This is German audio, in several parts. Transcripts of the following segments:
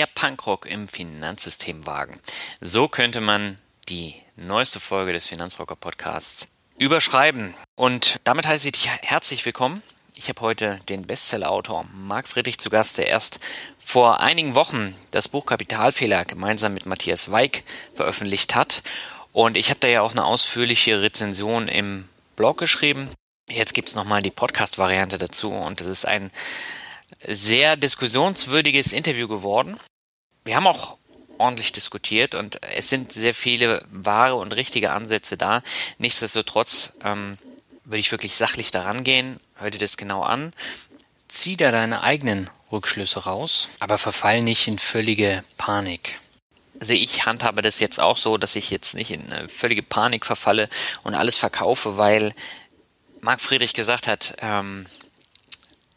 Mehr Punkrock im Finanzsystem wagen. So könnte man die neueste Folge des Finanzrocker Podcasts überschreiben. Und damit heiße ich dich herzlich willkommen. Ich habe heute den Bestsellerautor Marc Friedrich zu Gast, der erst vor einigen Wochen das Buch Kapitalfehler gemeinsam mit Matthias Weig veröffentlicht hat. Und ich habe da ja auch eine ausführliche Rezension im Blog geschrieben. Jetzt gibt es nochmal die Podcast-Variante dazu und das ist ein sehr diskussionswürdiges Interview geworden. Wir haben auch ordentlich diskutiert und es sind sehr viele wahre und richtige Ansätze da. Nichtsdestotrotz ähm, würde ich wirklich sachlich daran gehen, hör dir das genau an, zieh da deine eigenen Rückschlüsse raus, aber verfall nicht in völlige Panik. Also ich handhabe das jetzt auch so, dass ich jetzt nicht in völlige Panik verfalle und alles verkaufe, weil Marc Friedrich gesagt hat, ähm,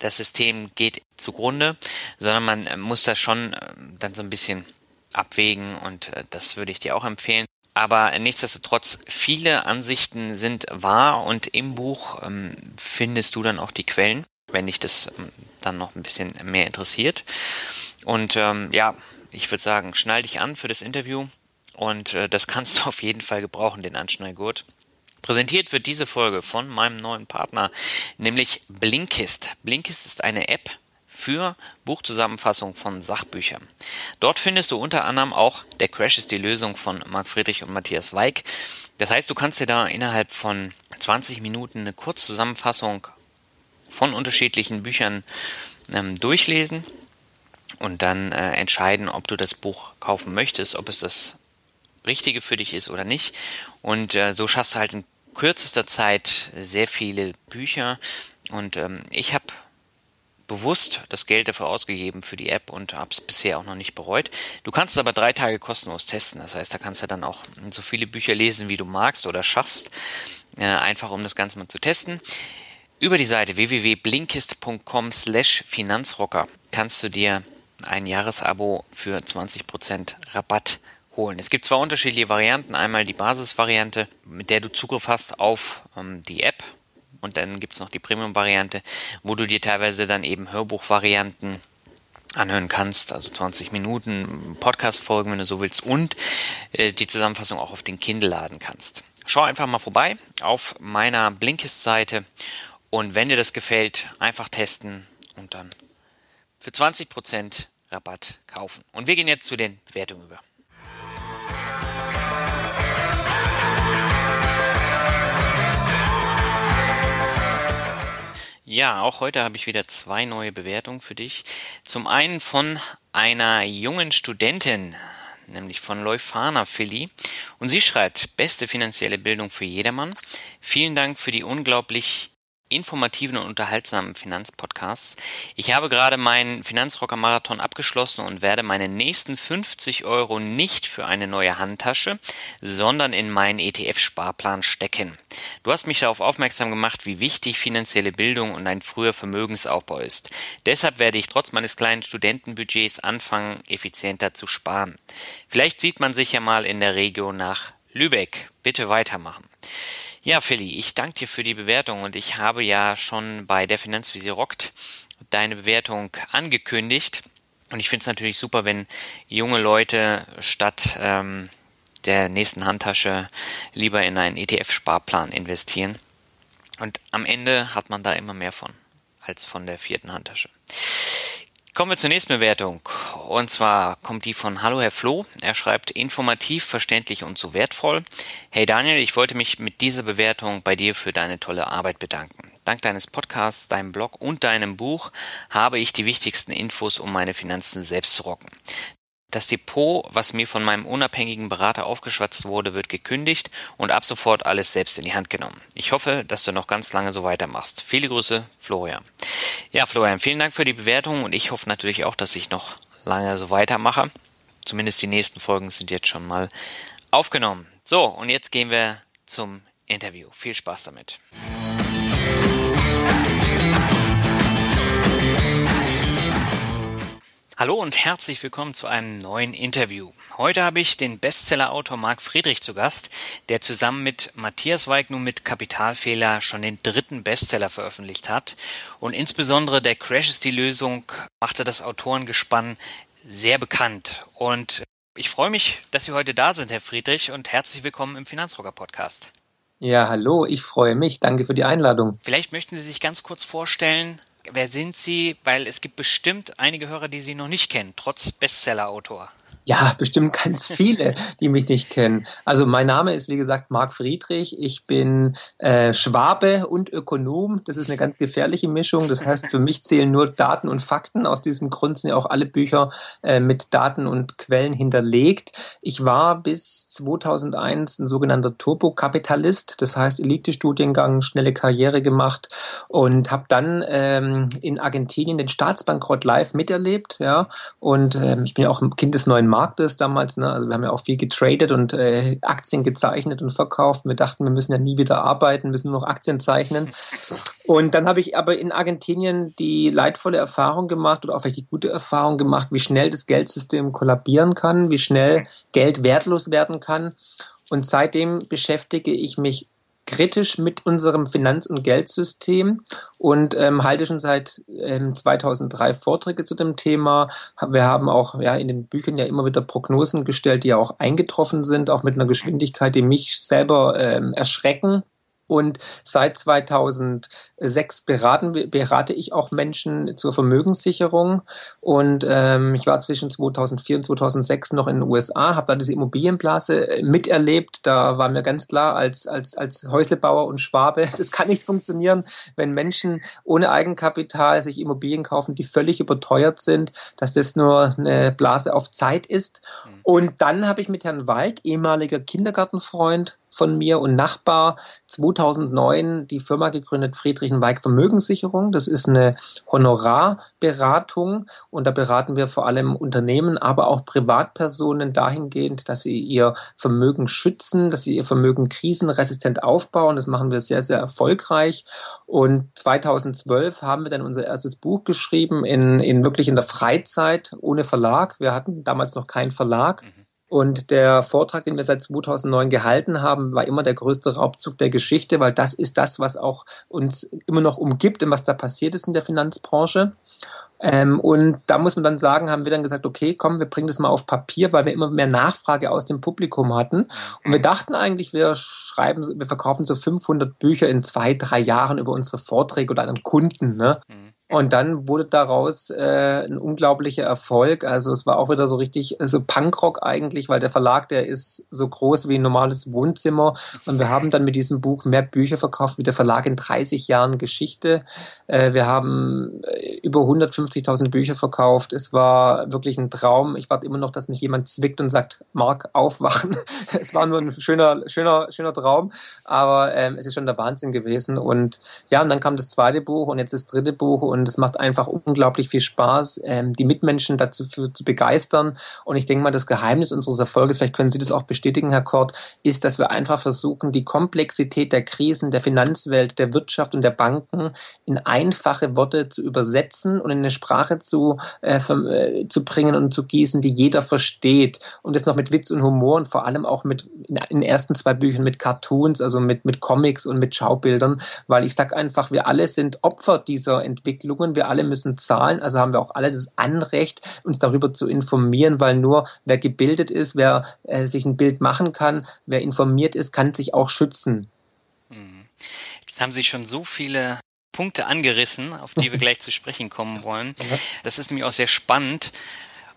das System geht zugrunde, sondern man muss das schon ähm, dann so ein bisschen abwägen und äh, das würde ich dir auch empfehlen. Aber nichtsdestotrotz, viele Ansichten sind wahr und im Buch ähm, findest du dann auch die Quellen, wenn dich das ähm, dann noch ein bisschen mehr interessiert. Und ähm, ja, ich würde sagen, schnall dich an für das Interview und äh, das kannst du auf jeden Fall gebrauchen, den Anschnallgurt. Präsentiert wird diese Folge von meinem neuen Partner, nämlich Blinkist. Blinkist ist eine App für Buchzusammenfassung von Sachbüchern. Dort findest du unter anderem auch Der Crash ist die Lösung von Marc Friedrich und Matthias Weig. Das heißt, du kannst dir da innerhalb von 20 Minuten eine Kurzzusammenfassung von unterschiedlichen Büchern ähm, durchlesen und dann äh, entscheiden, ob du das Buch kaufen möchtest, ob es das Richtige für dich ist oder nicht. Und äh, so schaffst du halt in kürzester Zeit sehr viele Bücher und ähm, ich habe bewusst das Geld dafür ausgegeben für die App und habe es bisher auch noch nicht bereut. Du kannst es aber drei Tage kostenlos testen. Das heißt, da kannst du dann auch so viele Bücher lesen, wie du magst oder schaffst, äh, einfach um das Ganze mal zu testen. Über die Seite www.blinkist.com slash Finanzrocker kannst du dir ein Jahresabo für 20% Rabatt holen. Es gibt zwei unterschiedliche Varianten. Einmal die Basisvariante, mit der du Zugriff hast auf ähm, die App. Und dann gibt es noch die Premium-Variante, wo du dir teilweise dann eben Hörbuchvarianten anhören kannst, also 20 Minuten Podcast-Folgen, wenn du so willst, und äh, die Zusammenfassung auch auf den Kindle laden kannst. Schau einfach mal vorbei auf meiner Blinkist-Seite und wenn dir das gefällt, einfach testen und dann für 20% Rabatt kaufen. Und wir gehen jetzt zu den Bewertungen über. Ja, auch heute habe ich wieder zwei neue Bewertungen für dich. Zum einen von einer jungen Studentin, nämlich von Leufana Philly. Und sie schreibt, beste finanzielle Bildung für jedermann. Vielen Dank für die unglaublich informativen und unterhaltsamen Finanzpodcasts. Ich habe gerade meinen Finanzrocker Marathon abgeschlossen und werde meine nächsten 50 Euro nicht für eine neue Handtasche, sondern in meinen ETF-Sparplan stecken. Du hast mich darauf aufmerksam gemacht, wie wichtig finanzielle Bildung und ein früher Vermögensaufbau ist. Deshalb werde ich trotz meines kleinen Studentenbudgets anfangen, effizienter zu sparen. Vielleicht sieht man sich ja mal in der Region nach Lübeck. Bitte weitermachen. Ja, Philly, ich danke dir für die Bewertung und ich habe ja schon bei der Finanzvisier rockt deine Bewertung angekündigt. Und ich finde es natürlich super, wenn junge Leute statt ähm, der nächsten Handtasche lieber in einen ETF-Sparplan investieren. Und am Ende hat man da immer mehr von als von der vierten Handtasche. Kommen wir zur nächsten Bewertung. Und zwar kommt die von Hallo Herr Flo. Er schreibt informativ, verständlich und so wertvoll. Hey Daniel, ich wollte mich mit dieser Bewertung bei dir für deine tolle Arbeit bedanken. Dank deines Podcasts, deinem Blog und deinem Buch habe ich die wichtigsten Infos, um meine Finanzen selbst zu rocken. Das Depot, was mir von meinem unabhängigen Berater aufgeschwatzt wurde, wird gekündigt und ab sofort alles selbst in die Hand genommen. Ich hoffe, dass du noch ganz lange so weitermachst. Viele Grüße, Florian. Ja, Florian, vielen Dank für die Bewertung und ich hoffe natürlich auch, dass ich noch lange so weitermache. Zumindest die nächsten Folgen sind jetzt schon mal aufgenommen. So, und jetzt gehen wir zum Interview. Viel Spaß damit. Hallo und herzlich willkommen zu einem neuen Interview. Heute habe ich den Bestsellerautor Marc Friedrich zu Gast, der zusammen mit Matthias Weig nun mit Kapitalfehler schon den dritten Bestseller veröffentlicht hat. Und insbesondere der Crash ist die Lösung machte das Autorengespann sehr bekannt. Und ich freue mich, dass Sie heute da sind, Herr Friedrich, und herzlich willkommen im Finanzrocker Podcast. Ja, hallo, ich freue mich. Danke für die Einladung. Vielleicht möchten Sie sich ganz kurz vorstellen, wer sind Sie? Weil es gibt bestimmt einige Hörer, die Sie noch nicht kennen, trotz Bestsellerautor. Ja, bestimmt ganz viele, die mich nicht kennen. Also mein Name ist, wie gesagt, Marc Friedrich. Ich bin äh, Schwabe und Ökonom. Das ist eine ganz gefährliche Mischung. Das heißt, für mich zählen nur Daten und Fakten. Aus diesem Grund sind ja auch alle Bücher äh, mit Daten und Quellen hinterlegt. Ich war bis 2001 ein sogenannter Turbokapitalist. Das heißt, Elite-Studiengang, schnelle Karriere gemacht und habe dann ähm, in Argentinien den Staatsbankrott live miterlebt. Ja, und ähm, ich bin ja auch ein Kind des neuen Marktes damals. Ne? Also wir haben ja auch viel getradet und äh, Aktien gezeichnet und verkauft. Wir dachten, wir müssen ja nie wieder arbeiten, müssen nur noch Aktien zeichnen. Und dann habe ich aber in Argentinien die leidvolle Erfahrung gemacht oder auch vielleicht die gute Erfahrung gemacht, wie schnell das Geldsystem kollabieren kann, wie schnell Geld wertlos werden kann. Und seitdem beschäftige ich mich kritisch mit unserem Finanz- und Geldsystem und ähm, halte schon seit ähm, 2003 Vorträge zu dem Thema. Wir haben auch ja in den Büchern ja immer wieder Prognosen gestellt, die ja auch eingetroffen sind, auch mit einer Geschwindigkeit, die mich selber ähm, erschrecken. Und seit 2006 beraten, berate ich auch Menschen zur Vermögenssicherung. Und ähm, ich war zwischen 2004 und 2006 noch in den USA, habe da diese Immobilienblase äh, miterlebt. Da war mir ganz klar, als, als, als Häuslebauer und Schwabe, das kann nicht funktionieren, wenn Menschen ohne Eigenkapital sich Immobilien kaufen, die völlig überteuert sind, dass das nur eine Blase auf Zeit ist. Mhm. Und dann habe ich mit Herrn Weig, ehemaliger Kindergartenfreund, von mir und Nachbar 2009 die Firma gegründet Friedrich Weig Vermögenssicherung. Das ist eine Honorarberatung und da beraten wir vor allem Unternehmen, aber auch Privatpersonen dahingehend, dass sie ihr Vermögen schützen, dass sie ihr Vermögen krisenresistent aufbauen. Das machen wir sehr, sehr erfolgreich. Und 2012 haben wir dann unser erstes Buch geschrieben in, in wirklich in der Freizeit ohne Verlag. Wir hatten damals noch keinen Verlag. Mhm. Und der Vortrag, den wir seit 2009 gehalten haben, war immer der größte Raubzug der Geschichte, weil das ist das, was auch uns immer noch umgibt und was da passiert ist in der Finanzbranche. Ähm, und da muss man dann sagen, haben wir dann gesagt, okay, komm, wir bringen das mal auf Papier, weil wir immer mehr Nachfrage aus dem Publikum hatten. Und wir dachten eigentlich, wir schreiben, wir verkaufen so 500 Bücher in zwei, drei Jahren über unsere Vorträge oder an Kunden. Ne? Mhm. Und dann wurde daraus äh, ein unglaublicher Erfolg. Also es war auch wieder so richtig, so Punkrock eigentlich, weil der Verlag, der ist so groß wie ein normales Wohnzimmer. Und wir haben dann mit diesem Buch mehr Bücher verkauft wie der Verlag in 30 Jahren Geschichte. Äh, wir haben äh, über 150.000 Bücher verkauft. Es war wirklich ein Traum. Ich warte immer noch, dass mich jemand zwickt und sagt, Mark, aufwachen. es war nur ein schöner, schöner, schöner Traum. Aber ähm, es ist schon der Wahnsinn gewesen. Und ja, und dann kam das zweite Buch und jetzt das dritte Buch und und es macht einfach unglaublich viel Spaß, ähm, die Mitmenschen dazu für, zu begeistern. Und ich denke mal, das Geheimnis unseres Erfolges, vielleicht können Sie das auch bestätigen, Herr Kort, ist, dass wir einfach versuchen, die Komplexität der Krisen, der Finanzwelt, der Wirtschaft und der Banken in einfache Worte zu übersetzen und in eine Sprache zu, äh, äh, zu bringen und zu gießen, die jeder versteht. Und das noch mit Witz und Humor und vor allem auch mit in den ersten zwei Büchern mit Cartoons, also mit, mit Comics und mit Schaubildern, weil ich sage einfach, wir alle sind Opfer dieser Entwicklung Entwicklungen. Wir alle müssen zahlen, also haben wir auch alle das Anrecht, uns darüber zu informieren, weil nur wer gebildet ist, wer äh, sich ein Bild machen kann, wer informiert ist, kann sich auch schützen. Mhm. Jetzt haben Sie schon so viele Punkte angerissen, auf die wir gleich zu sprechen kommen wollen. Das ist nämlich auch sehr spannend.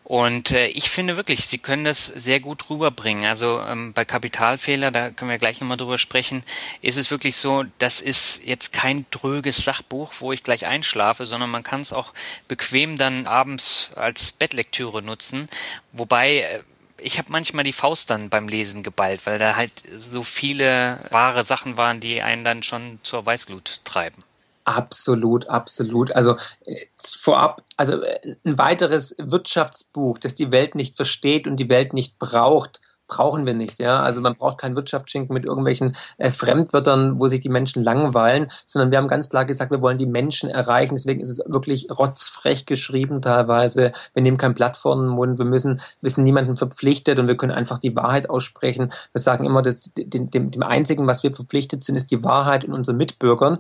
Und äh, ich finde wirklich, Sie können das sehr gut rüberbringen. Also ähm, bei Kapitalfehler, da können wir gleich nochmal drüber sprechen, ist es wirklich so, das ist jetzt kein dröges Sachbuch, wo ich gleich einschlafe, sondern man kann es auch bequem dann abends als Bettlektüre nutzen. Wobei äh, ich habe manchmal die Faust dann beim Lesen geballt, weil da halt so viele wahre Sachen waren, die einen dann schon zur Weißglut treiben. Absolut, absolut. Also äh, vorab, also äh, ein weiteres Wirtschaftsbuch, das die Welt nicht versteht und die Welt nicht braucht, brauchen wir nicht. Ja, also man braucht keinen Wirtschaftsschinken mit irgendwelchen äh, Fremdwörtern, wo sich die Menschen langweilen, sondern wir haben ganz klar gesagt, wir wollen die Menschen erreichen. Deswegen ist es wirklich rotzfrech geschrieben teilweise. Wir nehmen kein Blatt vor den Mund. Wir müssen, wir sind niemandem verpflichtet und wir können einfach die Wahrheit aussprechen. Wir sagen immer, dass, dem, dem, dem einzigen, was wir verpflichtet sind, ist die Wahrheit in unseren Mitbürgern.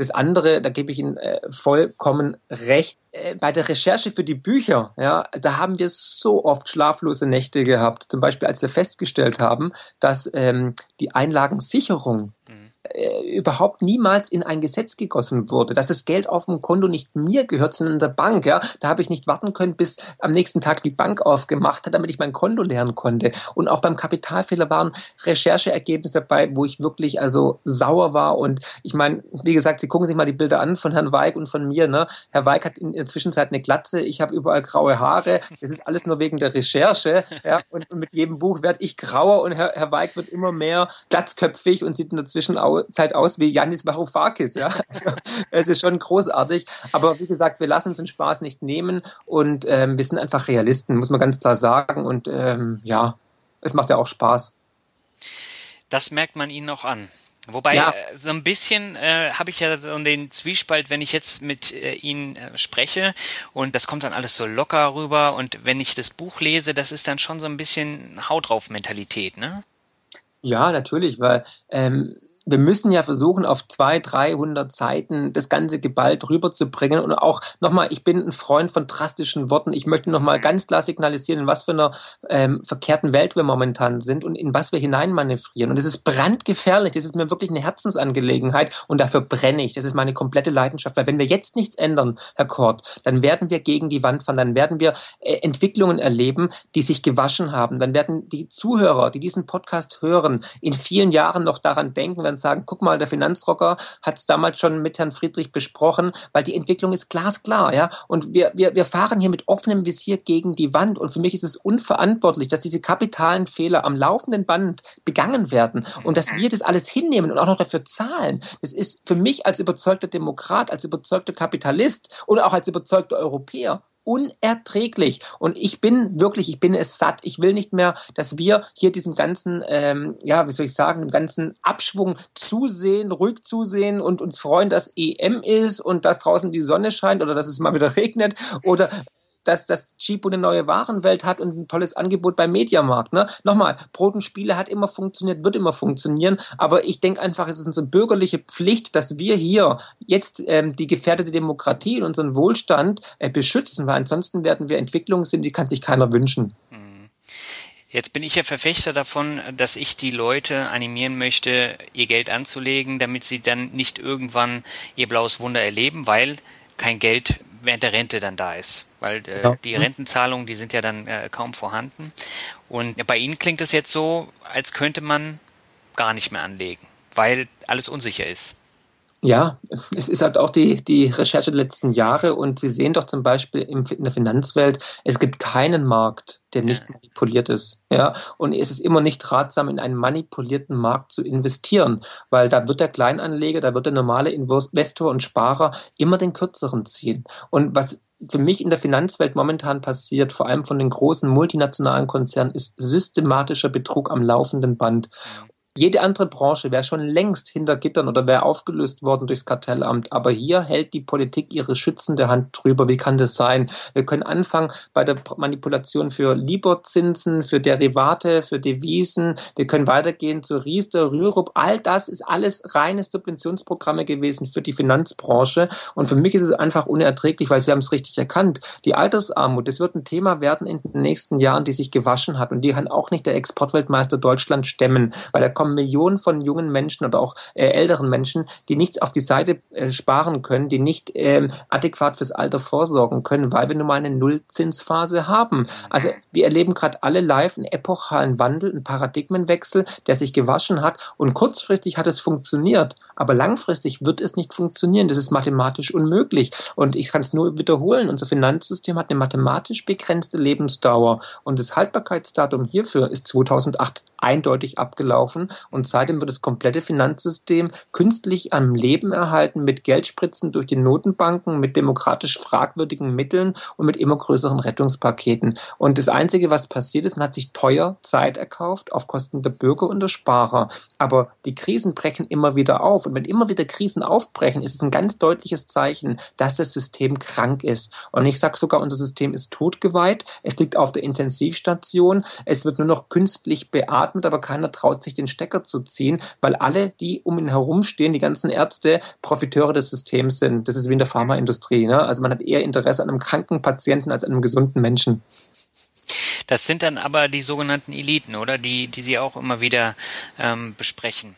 Das andere, da gebe ich Ihnen äh, vollkommen recht. Äh, bei der Recherche für die Bücher, ja, da haben wir so oft schlaflose Nächte gehabt. Zum Beispiel, als wir festgestellt haben, dass ähm, die Einlagensicherung äh, überhaupt niemals in ein Gesetz gegossen wurde, dass das Geld auf dem Konto nicht mir gehört, sondern der Bank. Ja, da habe ich nicht warten können, bis am nächsten Tag die Bank aufgemacht hat, damit ich mein Konto lernen konnte. Und auch beim Kapitalfehler waren Rechercheergebnisse dabei, wo ich wirklich also sauer war. Und ich meine, wie gesagt, Sie gucken sich mal die Bilder an von Herrn Weig und von mir. Ne? Herr Weig hat in der Zwischenzeit eine Glatze, ich habe überall graue Haare. Das ist alles nur wegen der Recherche. Ja? Und mit jedem Buch werde ich grauer und Herr, Herr Weig wird immer mehr glatzköpfig und sieht in der Zwischenzeit Zeit aus wie Janis Varoufakis. Ja? Also, es ist schon großartig. Aber wie gesagt, wir lassen uns den Spaß nicht nehmen und ähm, wir sind einfach Realisten, muss man ganz klar sagen. Und ähm, ja, es macht ja auch Spaß. Das merkt man Ihnen auch an. Wobei ja. Äh, so ein bisschen äh, habe ich ja so den Zwiespalt, wenn ich jetzt mit äh, Ihnen äh, spreche und das kommt dann alles so locker rüber und wenn ich das Buch lese, das ist dann schon so ein bisschen Haut drauf Mentalität, ne? Ja, natürlich, weil ähm, wir müssen ja versuchen, auf zwei, dreihundert Seiten das ganze geballt rüberzubringen. Und auch nochmal, ich bin ein Freund von drastischen Worten. Ich möchte nochmal ganz klar signalisieren, in was für einer ähm, verkehrten Welt wir momentan sind und in was wir hineinmanövrieren. Und das ist brandgefährlich. Das ist mir wirklich eine Herzensangelegenheit. Und dafür brenne ich. Das ist meine komplette Leidenschaft. Weil wenn wir jetzt nichts ändern, Herr Kort, dann werden wir gegen die Wand fahren. Dann werden wir äh, Entwicklungen erleben, die sich gewaschen haben. Dann werden die Zuhörer, die diesen Podcast hören, in vielen Jahren noch daran denken, werden sagen, guck mal, der Finanzrocker hat es damals schon mit Herrn Friedrich besprochen, weil die Entwicklung ist glasklar, ja. Und wir, wir, wir fahren hier mit offenem Visier gegen die Wand. Und für mich ist es unverantwortlich, dass diese kapitalen Fehler am laufenden Band begangen werden und dass wir das alles hinnehmen und auch noch dafür zahlen. Das ist für mich als überzeugter Demokrat, als überzeugter Kapitalist und auch als überzeugter Europäer unerträglich. Und ich bin wirklich, ich bin es satt. Ich will nicht mehr, dass wir hier diesem ganzen, ähm, ja, wie soll ich sagen, dem ganzen Abschwung zusehen, ruhig zusehen und uns freuen, dass EM ist und dass draußen die Sonne scheint oder dass es mal wieder regnet oder dass das Chipo eine neue Warenwelt hat und ein tolles Angebot beim Mediamarkt. Ne? Nochmal, Brot und Spiele hat immer funktioniert, wird immer funktionieren, aber ich denke einfach, es ist unsere bürgerliche Pflicht, dass wir hier jetzt ähm, die gefährdete Demokratie und unseren Wohlstand äh, beschützen, weil ansonsten werden wir Entwicklungen sind, die kann sich keiner wünschen. Mhm. Jetzt bin ich ja Verfechter davon, dass ich die Leute animieren möchte, ihr Geld anzulegen, damit sie dann nicht irgendwann ihr blaues Wunder erleben, weil kein Geld während der Rente dann da ist, weil äh, ja. die Rentenzahlungen, die sind ja dann äh, kaum vorhanden. Und bei Ihnen klingt es jetzt so, als könnte man gar nicht mehr anlegen, weil alles unsicher ist. Ja, es ist halt auch die, die Recherche der letzten Jahre und Sie sehen doch zum Beispiel in der Finanzwelt, es gibt keinen Markt, der nicht manipuliert ist. Ja, und es ist immer nicht ratsam, in einen manipulierten Markt zu investieren, weil da wird der Kleinanleger, da wird der normale Investor und Sparer immer den kürzeren ziehen. Und was für mich in der Finanzwelt momentan passiert, vor allem von den großen multinationalen Konzernen, ist systematischer Betrug am laufenden Band. Jede andere Branche wäre schon längst hinter Gittern oder wäre aufgelöst worden durchs Kartellamt. Aber hier hält die Politik ihre schützende Hand drüber. Wie kann das sein? Wir können anfangen bei der Manipulation für Liborzinsen, für Derivate, für Devisen. Wir können weitergehen zu Riester, Rürup. All das ist alles reine Subventionsprogramme gewesen für die Finanzbranche. Und für mich ist es einfach unerträglich, weil Sie haben es richtig erkannt. Die Altersarmut, das wird ein Thema werden in den nächsten Jahren, die sich gewaschen hat. Und die kann auch nicht der Exportweltmeister Deutschland stemmen, weil da kommen haben Millionen von jungen Menschen oder auch äh, älteren Menschen, die nichts auf die Seite äh, sparen können, die nicht ähm, adäquat fürs Alter vorsorgen können, weil wir nun mal eine Nullzinsphase haben. Also wir erleben gerade alle live einen epochalen Wandel, einen Paradigmenwechsel, der sich gewaschen hat und kurzfristig hat es funktioniert, aber langfristig wird es nicht funktionieren. Das ist mathematisch unmöglich und ich kann es nur wiederholen. Unser Finanzsystem hat eine mathematisch begrenzte Lebensdauer und das Haltbarkeitsdatum hierfür ist 2008 eindeutig abgelaufen und seitdem wird das komplette Finanzsystem künstlich am Leben erhalten mit Geldspritzen durch die Notenbanken, mit demokratisch fragwürdigen Mitteln und mit immer größeren Rettungspaketen. Und das Einzige, was passiert ist, man hat sich teuer Zeit erkauft auf Kosten der Bürger und der Sparer. Aber die Krisen brechen immer wieder auf. Und wenn immer wieder Krisen aufbrechen, ist es ein ganz deutliches Zeichen, dass das System krank ist. Und ich sage sogar, unser System ist totgeweiht. Es liegt auf der Intensivstation. Es wird nur noch künstlich beatmet, aber keiner traut sich den Stecker zu ziehen, weil alle, die um ihn herumstehen, die ganzen Ärzte, Profiteure des Systems sind. Das ist wie in der Pharmaindustrie. Ne? Also man hat eher Interesse an einem kranken Patienten als an einem gesunden Menschen. Das sind dann aber die sogenannten Eliten, oder? Die, die Sie auch immer wieder ähm, besprechen.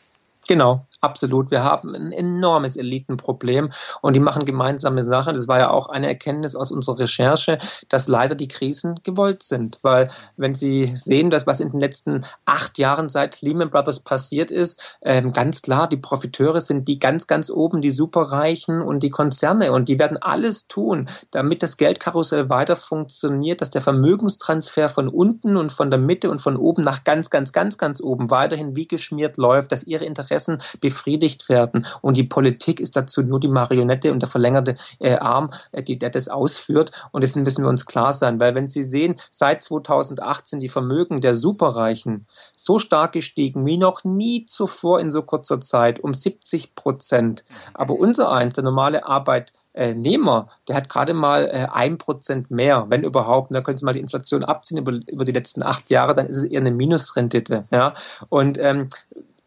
Genau, absolut. Wir haben ein enormes Elitenproblem und die machen gemeinsame Sache. Das war ja auch eine Erkenntnis aus unserer Recherche, dass leider die Krisen gewollt sind. Weil wenn Sie sehen, dass was in den letzten acht Jahren seit Lehman Brothers passiert ist, ähm, ganz klar, die Profiteure sind die ganz, ganz oben, die Superreichen und die Konzerne und die werden alles tun, damit das Geldkarussell weiter funktioniert, dass der Vermögenstransfer von unten und von der Mitte und von oben nach ganz, ganz, ganz, ganz oben weiterhin wie geschmiert läuft, dass ihre Interessen befriedigt werden. Und die Politik ist dazu nur die Marionette und der verlängerte äh, Arm, äh, die, der das ausführt. Und dessen müssen wir uns klar sein, weil wenn Sie sehen, seit 2018 die Vermögen der Superreichen so stark gestiegen wie noch nie zuvor in so kurzer Zeit, um 70 Prozent. Aber unser eins, der normale Arbeitnehmer, der hat gerade mal äh, ein Prozent mehr, wenn überhaupt. Da können Sie mal die Inflation abziehen über, über die letzten acht Jahre, dann ist es eher eine Minusrendite. Ja? Und ähm,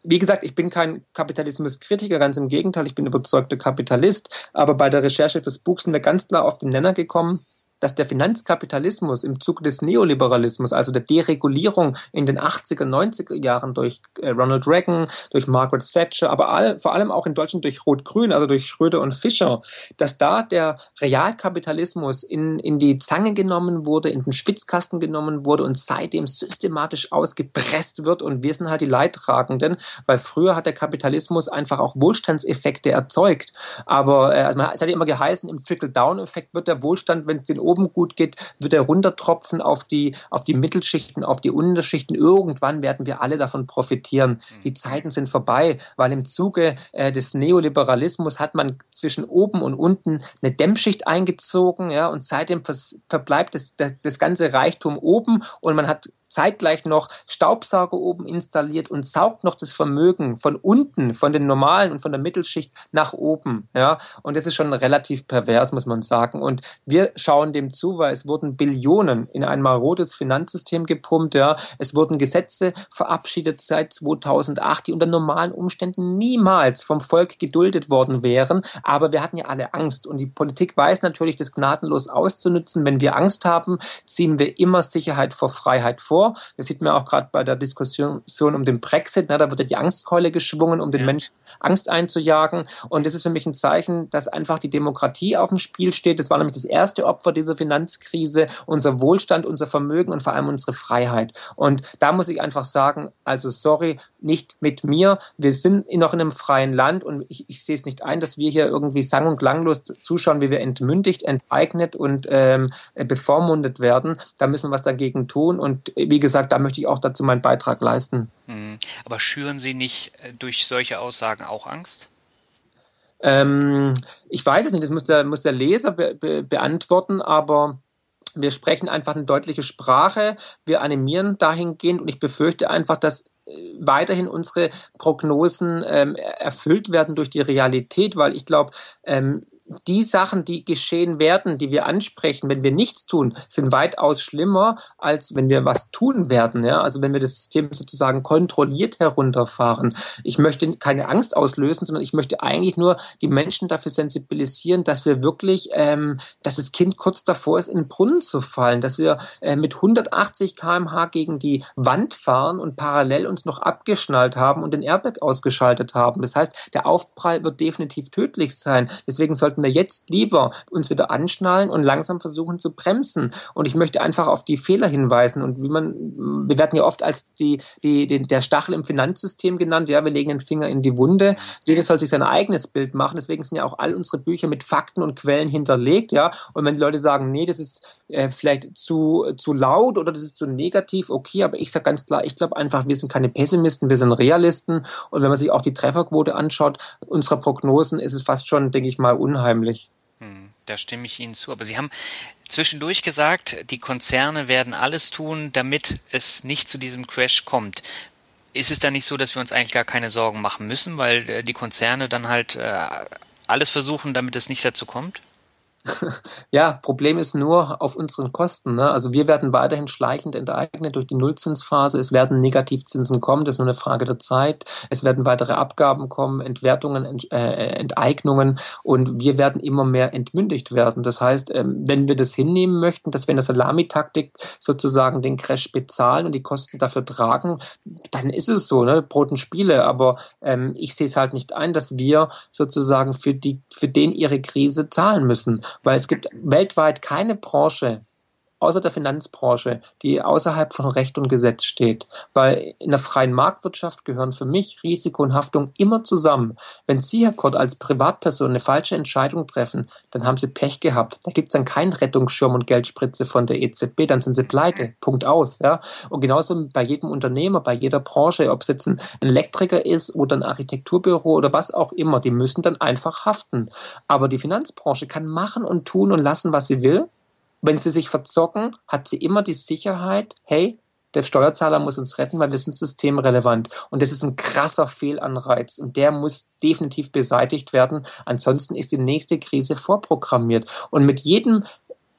wie gesagt, ich bin kein Kapitalismuskritiker, ganz im Gegenteil, ich bin überzeugter Kapitalist, aber bei der Recherche fürs Buch sind wir ganz klar auf den Nenner gekommen, dass der Finanzkapitalismus im Zuge des Neoliberalismus, also der Deregulierung in den 80er, 90er Jahren durch äh, Ronald Reagan, durch Margaret Thatcher, aber all, vor allem auch in Deutschland durch Rot-Grün, also durch Schröder und Fischer, dass da der Realkapitalismus in, in die Zange genommen wurde, in den Schwitzkasten genommen wurde und seitdem systematisch ausgepresst wird und wir sind halt die Leidtragenden, weil früher hat der Kapitalismus einfach auch Wohlstandseffekte erzeugt. Aber äh, also man, es hat ja immer geheißen, im Trickle-Down-Effekt wird der Wohlstand, wenn es den oben gut geht, wird er runtertropfen auf die, auf die Mittelschichten, auf die Unterschichten. Irgendwann werden wir alle davon profitieren. Mhm. Die Zeiten sind vorbei, weil im Zuge äh, des Neoliberalismus hat man zwischen oben und unten eine Dämmschicht eingezogen, ja, und seitdem verbleibt das, das ganze Reichtum oben und man hat zeitgleich noch Staubsauger oben installiert und saugt noch das Vermögen von unten, von den normalen und von der Mittelschicht nach oben. Ja, und das ist schon relativ pervers, muss man sagen. Und wir schauen dem zu, weil es wurden Billionen in ein marodes Finanzsystem gepumpt. Ja, es wurden Gesetze verabschiedet seit 2008, die unter normalen Umständen niemals vom Volk geduldet worden wären. Aber wir hatten ja alle Angst und die Politik weiß natürlich, das gnadenlos auszunutzen. Wenn wir Angst haben, ziehen wir immer Sicherheit vor Freiheit vor vor. Das sieht man auch gerade bei der Diskussion um den Brexit. Ne? Da wird ja die Angstkeule geschwungen, um den ja. Menschen Angst einzujagen. Und das ist für mich ein Zeichen, dass einfach die Demokratie auf dem Spiel steht. Das war nämlich das erste Opfer dieser Finanzkrise. Unser Wohlstand, unser Vermögen und vor allem unsere Freiheit. Und da muss ich einfach sagen, also sorry, nicht mit mir. Wir sind noch in einem freien Land und ich, ich sehe es nicht ein, dass wir hier irgendwie sang- und klanglos zuschauen, wie wir entmündigt, enteignet und ähm, bevormundet werden. Da müssen wir was dagegen tun. Und wie gesagt, da möchte ich auch dazu meinen Beitrag leisten. Mhm. Aber schüren Sie nicht äh, durch solche Aussagen auch Angst? Ähm, ich weiß es nicht, das muss der, muss der Leser be be beantworten, aber wir sprechen einfach eine deutliche Sprache, wir animieren dahingehend und ich befürchte einfach, dass äh, weiterhin unsere Prognosen ähm, erfüllt werden durch die Realität, weil ich glaube, ähm, die Sachen, die geschehen werden, die wir ansprechen, wenn wir nichts tun, sind weitaus schlimmer, als wenn wir was tun werden. Ja? Also wenn wir das System sozusagen kontrolliert herunterfahren. Ich möchte keine Angst auslösen, sondern ich möchte eigentlich nur die Menschen dafür sensibilisieren, dass wir wirklich, ähm, dass das Kind kurz davor ist, in den Brunnen zu fallen, dass wir äh, mit 180 km/h gegen die Wand fahren und parallel uns noch abgeschnallt haben und den Airbag ausgeschaltet haben. Das heißt, der Aufprall wird definitiv tödlich sein. Deswegen sollten sollten wir jetzt lieber uns wieder anschnallen und langsam versuchen zu bremsen. Und ich möchte einfach auf die Fehler hinweisen. Und wie man, wir werden ja oft als die, die, die, der Stachel im Finanzsystem genannt. Ja, wir legen den Finger in die Wunde. Jeder soll sich sein eigenes Bild machen. Deswegen sind ja auch all unsere Bücher mit Fakten und Quellen hinterlegt. Ja, und wenn die Leute sagen, nee, das ist äh, vielleicht zu, zu laut oder das ist zu negativ, okay, aber ich sage ganz klar, ich glaube einfach, wir sind keine Pessimisten, wir sind Realisten. Und wenn man sich auch die Trefferquote anschaut, unserer Prognosen ist es fast schon, denke ich mal, unheimlich unheimlich. Hm, da stimme ich Ihnen zu. Aber Sie haben zwischendurch gesagt, die Konzerne werden alles tun, damit es nicht zu diesem Crash kommt. Ist es dann nicht so, dass wir uns eigentlich gar keine Sorgen machen müssen, weil äh, die Konzerne dann halt äh, alles versuchen, damit es nicht dazu kommt? Ja, Problem ist nur auf unseren Kosten. Ne? Also wir werden weiterhin schleichend enteignet durch die Nullzinsphase. Es werden Negativzinsen kommen, das ist nur eine Frage der Zeit. Es werden weitere Abgaben kommen, Entwertungen, Ent, äh, Enteignungen und wir werden immer mehr entmündigt werden. Das heißt, ähm, wenn wir das hinnehmen möchten, dass wir in der Salamitaktik sozusagen den Crash bezahlen und die Kosten dafür tragen, dann ist es so, ne? Brot und Spiele. Aber ähm, ich sehe es halt nicht ein, dass wir sozusagen für die, für den ihre Krise zahlen müssen. Weil es gibt weltweit keine Branche, außer der Finanzbranche, die außerhalb von Recht und Gesetz steht. Weil in der freien Marktwirtschaft gehören für mich Risiko und Haftung immer zusammen. Wenn Sie, Herr Kort, als Privatperson eine falsche Entscheidung treffen, dann haben Sie Pech gehabt. Da gibt es dann keinen Rettungsschirm und Geldspritze von der EZB, dann sind Sie pleite. Punkt aus. Ja? Und genauso bei jedem Unternehmer, bei jeder Branche, ob es jetzt ein Elektriker ist oder ein Architekturbüro oder was auch immer, die müssen dann einfach haften. Aber die Finanzbranche kann machen und tun und lassen, was sie will wenn sie sich verzocken, hat sie immer die Sicherheit, hey, der Steuerzahler muss uns retten, weil wir sind systemrelevant. Und das ist ein krasser Fehlanreiz und der muss definitiv beseitigt werden. Ansonsten ist die nächste Krise vorprogrammiert. Und mit jedem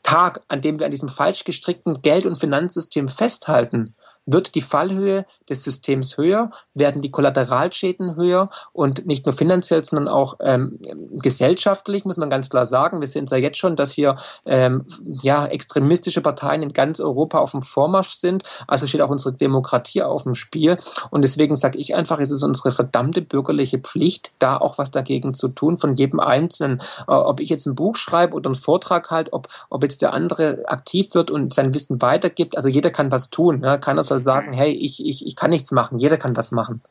Tag, an dem wir an diesem falsch gestrickten Geld- und Finanzsystem festhalten, wird die Fallhöhe des Systems höher, werden die Kollateralschäden höher und nicht nur finanziell, sondern auch ähm, gesellschaftlich, muss man ganz klar sagen. Wir sehen es ja jetzt schon, dass hier ähm, ja, extremistische Parteien in ganz Europa auf dem Vormarsch sind. Also steht auch unsere Demokratie auf dem Spiel. Und deswegen sage ich einfach, es ist unsere verdammte bürgerliche Pflicht, da auch was dagegen zu tun, von jedem Einzelnen. Äh, ob ich jetzt ein Buch schreibe oder einen Vortrag halt, ob, ob jetzt der andere aktiv wird und sein Wissen weitergibt. Also jeder kann was tun. Ja? Keiner soll soll sagen, hey, ich, ich, ich kann nichts machen, jeder kann was machen.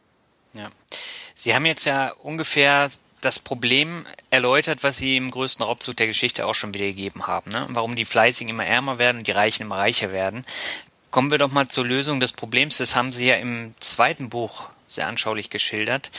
Ja. Sie haben jetzt ja ungefähr das Problem erläutert, was Sie im größten Raubzug der Geschichte auch schon wiedergegeben haben. Ne? Warum die Fleißigen immer ärmer werden und die Reichen immer reicher werden. Kommen wir doch mal zur Lösung des Problems. Das haben Sie ja im zweiten Buch sehr anschaulich geschildert.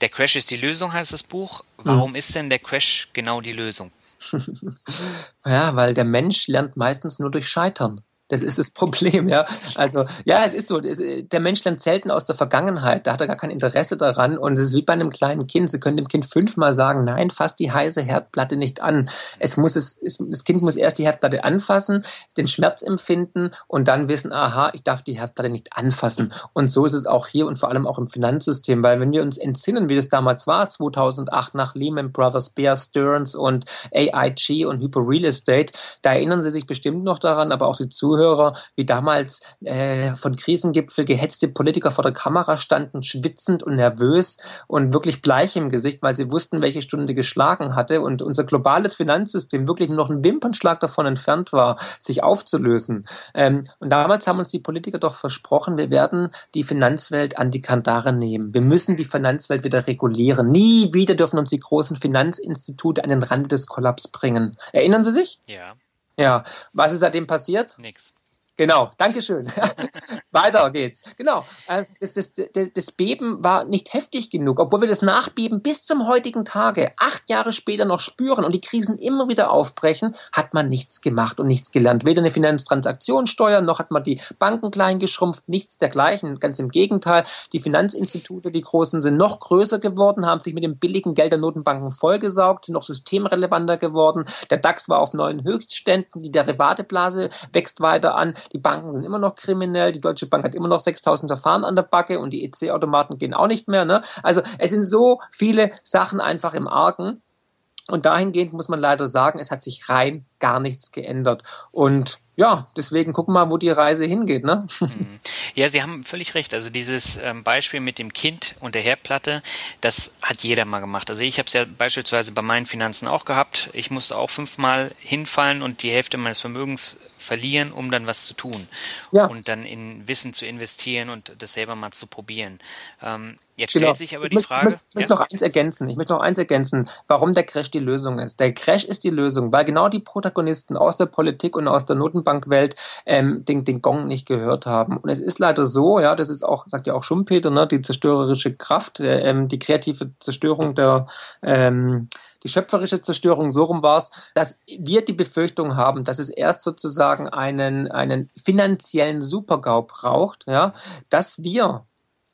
Der Crash ist die Lösung, heißt das Buch. Warum mhm. ist denn der Crash genau die Lösung? ja, weil der Mensch lernt meistens nur durch Scheitern. Das ist das Problem, ja. Also, ja, es ist so. Der Mensch lernt selten aus der Vergangenheit. Da hat er gar kein Interesse daran. Und es ist wie bei einem kleinen Kind. Sie können dem Kind fünfmal sagen, nein, fass die heiße Herdplatte nicht an. Es muss es, es, das Kind muss erst die Herdplatte anfassen, den Schmerz empfinden und dann wissen, aha, ich darf die Herdplatte nicht anfassen. Und so ist es auch hier und vor allem auch im Finanzsystem. Weil wenn wir uns entsinnen, wie das damals war, 2008 nach Lehman Brothers, Bear Stearns und AIG und Hyper Real Estate, da erinnern Sie sich bestimmt noch daran, aber auch die Zuhörer, Zuhörer, wie damals äh, von Krisengipfel gehetzte Politiker vor der Kamera standen, schwitzend und nervös und wirklich bleich im Gesicht, weil sie wussten, welche Stunde geschlagen hatte und unser globales Finanzsystem wirklich noch ein Wimpernschlag davon entfernt war, sich aufzulösen. Ähm, und damals haben uns die Politiker doch versprochen, wir werden die Finanzwelt an die Kandare nehmen. Wir müssen die Finanzwelt wieder regulieren. Nie wieder dürfen uns die großen Finanzinstitute an den Rand des Kollaps bringen. Erinnern Sie sich? Ja. Ja, was ist seitdem passiert? Nix. Genau, Dankeschön. Weiter geht's. Genau. Äh, das, das, das Beben war nicht heftig genug, obwohl wir das Nachbeben bis zum heutigen Tage, acht Jahre später noch spüren und die Krisen immer wieder aufbrechen, hat man nichts gemacht und nichts gelernt. Weder eine Finanztransaktionssteuer, noch hat man die Banken klein geschrumpft, nichts dergleichen. Ganz im Gegenteil, die Finanzinstitute, die großen, sind noch größer geworden, haben sich mit dem billigen Geld der Notenbanken vollgesaugt, sind noch systemrelevanter geworden. Der DAX war auf neuen Höchstständen, die Derivateblase wächst weiter an. Die Banken sind immer noch kriminell. Die Deutsche Bank hat immer noch 6000 Verfahren an der Backe und die EC-Automaten gehen auch nicht mehr. Ne? Also es sind so viele Sachen einfach im Argen. Und dahingehend muss man leider sagen, es hat sich rein gar nichts geändert. Und ja, deswegen gucken wir mal, wo die Reise hingeht. Ne? Mhm. Ja, Sie haben völlig recht. Also dieses ähm, Beispiel mit dem Kind und der Herdplatte, das hat jeder mal gemacht. Also ich habe es ja beispielsweise bei meinen Finanzen auch gehabt. Ich musste auch fünfmal hinfallen und die Hälfte meines Vermögens verlieren, um dann was zu tun ja. und dann in Wissen zu investieren und das selber mal zu probieren. Ähm, jetzt stellt genau. sich aber die Frage. Ich, möchte, ich möchte noch eins ergänzen. Ich möchte noch eins ergänzen, warum der Crash die Lösung ist. Der Crash ist die Lösung, weil genau die Protagonisten aus der Politik und aus der Notenbankwelt ähm, den, den Gong nicht gehört haben. Und es ist leider so, ja, das ist auch, sagt ja auch Schumpeter, ne, die zerstörerische Kraft, äh, die kreative Zerstörung der ähm, die schöpferische Zerstörung, so rum war es, dass wir die Befürchtung haben, dass es erst sozusagen einen, einen finanziellen Supergau braucht, ja, dass wir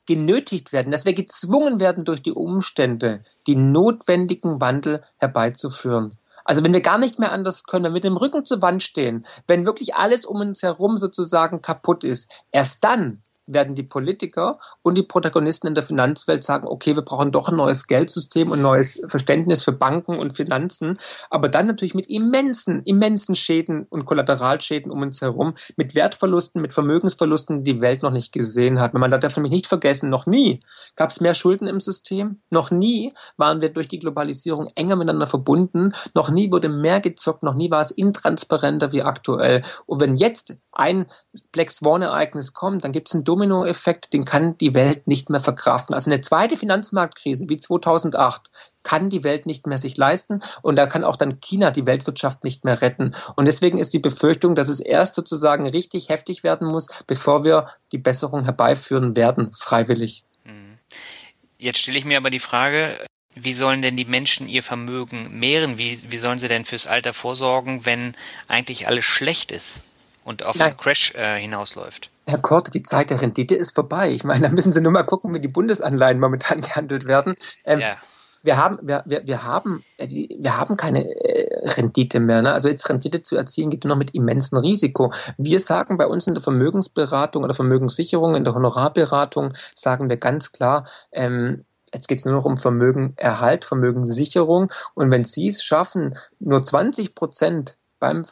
genötigt werden, dass wir gezwungen werden durch die Umstände, die notwendigen Wandel herbeizuführen. Also wenn wir gar nicht mehr anders können, mit dem Rücken zur Wand stehen, wenn wirklich alles um uns herum sozusagen kaputt ist, erst dann werden die Politiker und die Protagonisten in der Finanzwelt sagen, okay, wir brauchen doch ein neues Geldsystem und neues Verständnis für Banken und Finanzen, aber dann natürlich mit immensen, immensen Schäden und Kollateralschäden um uns herum, mit Wertverlusten, mit Vermögensverlusten, die die Welt noch nicht gesehen hat. Man darf nämlich nicht vergessen, noch nie gab es mehr Schulden im System, noch nie waren wir durch die Globalisierung enger miteinander verbunden, noch nie wurde mehr gezockt, noch nie war es intransparenter wie aktuell. Und wenn jetzt ein Black Swan-Ereignis kommt, dann gibt es einen Dominoeffekt, den kann die Welt nicht mehr verkraften. Also eine zweite Finanzmarktkrise wie 2008 kann die Welt nicht mehr sich leisten und da kann auch dann China die Weltwirtschaft nicht mehr retten. Und deswegen ist die Befürchtung, dass es erst sozusagen richtig heftig werden muss, bevor wir die Besserung herbeiführen werden, freiwillig. Mhm. Jetzt stelle ich mir aber die Frage, wie sollen denn die Menschen ihr Vermögen mehren? Wie, wie sollen sie denn fürs Alter vorsorgen, wenn eigentlich alles schlecht ist und auf Nein. einen Crash äh, hinausläuft? Herr Kort, die Zeit der Rendite ist vorbei. Ich meine, da müssen Sie nur mal gucken, wie die Bundesanleihen momentan gehandelt werden. Ähm, ja. Wir haben, wir, wir, wir haben, äh, wir haben keine äh, Rendite mehr. Ne? Also jetzt Rendite zu erzielen geht nur noch mit immensem Risiko. Wir sagen bei uns in der Vermögensberatung oder Vermögenssicherung, in der Honorarberatung, sagen wir ganz klar, ähm, Jetzt geht es nur noch um Vermögenerhalt, Vermögenssicherung. Und wenn Sie es schaffen, nur 20 Prozent beim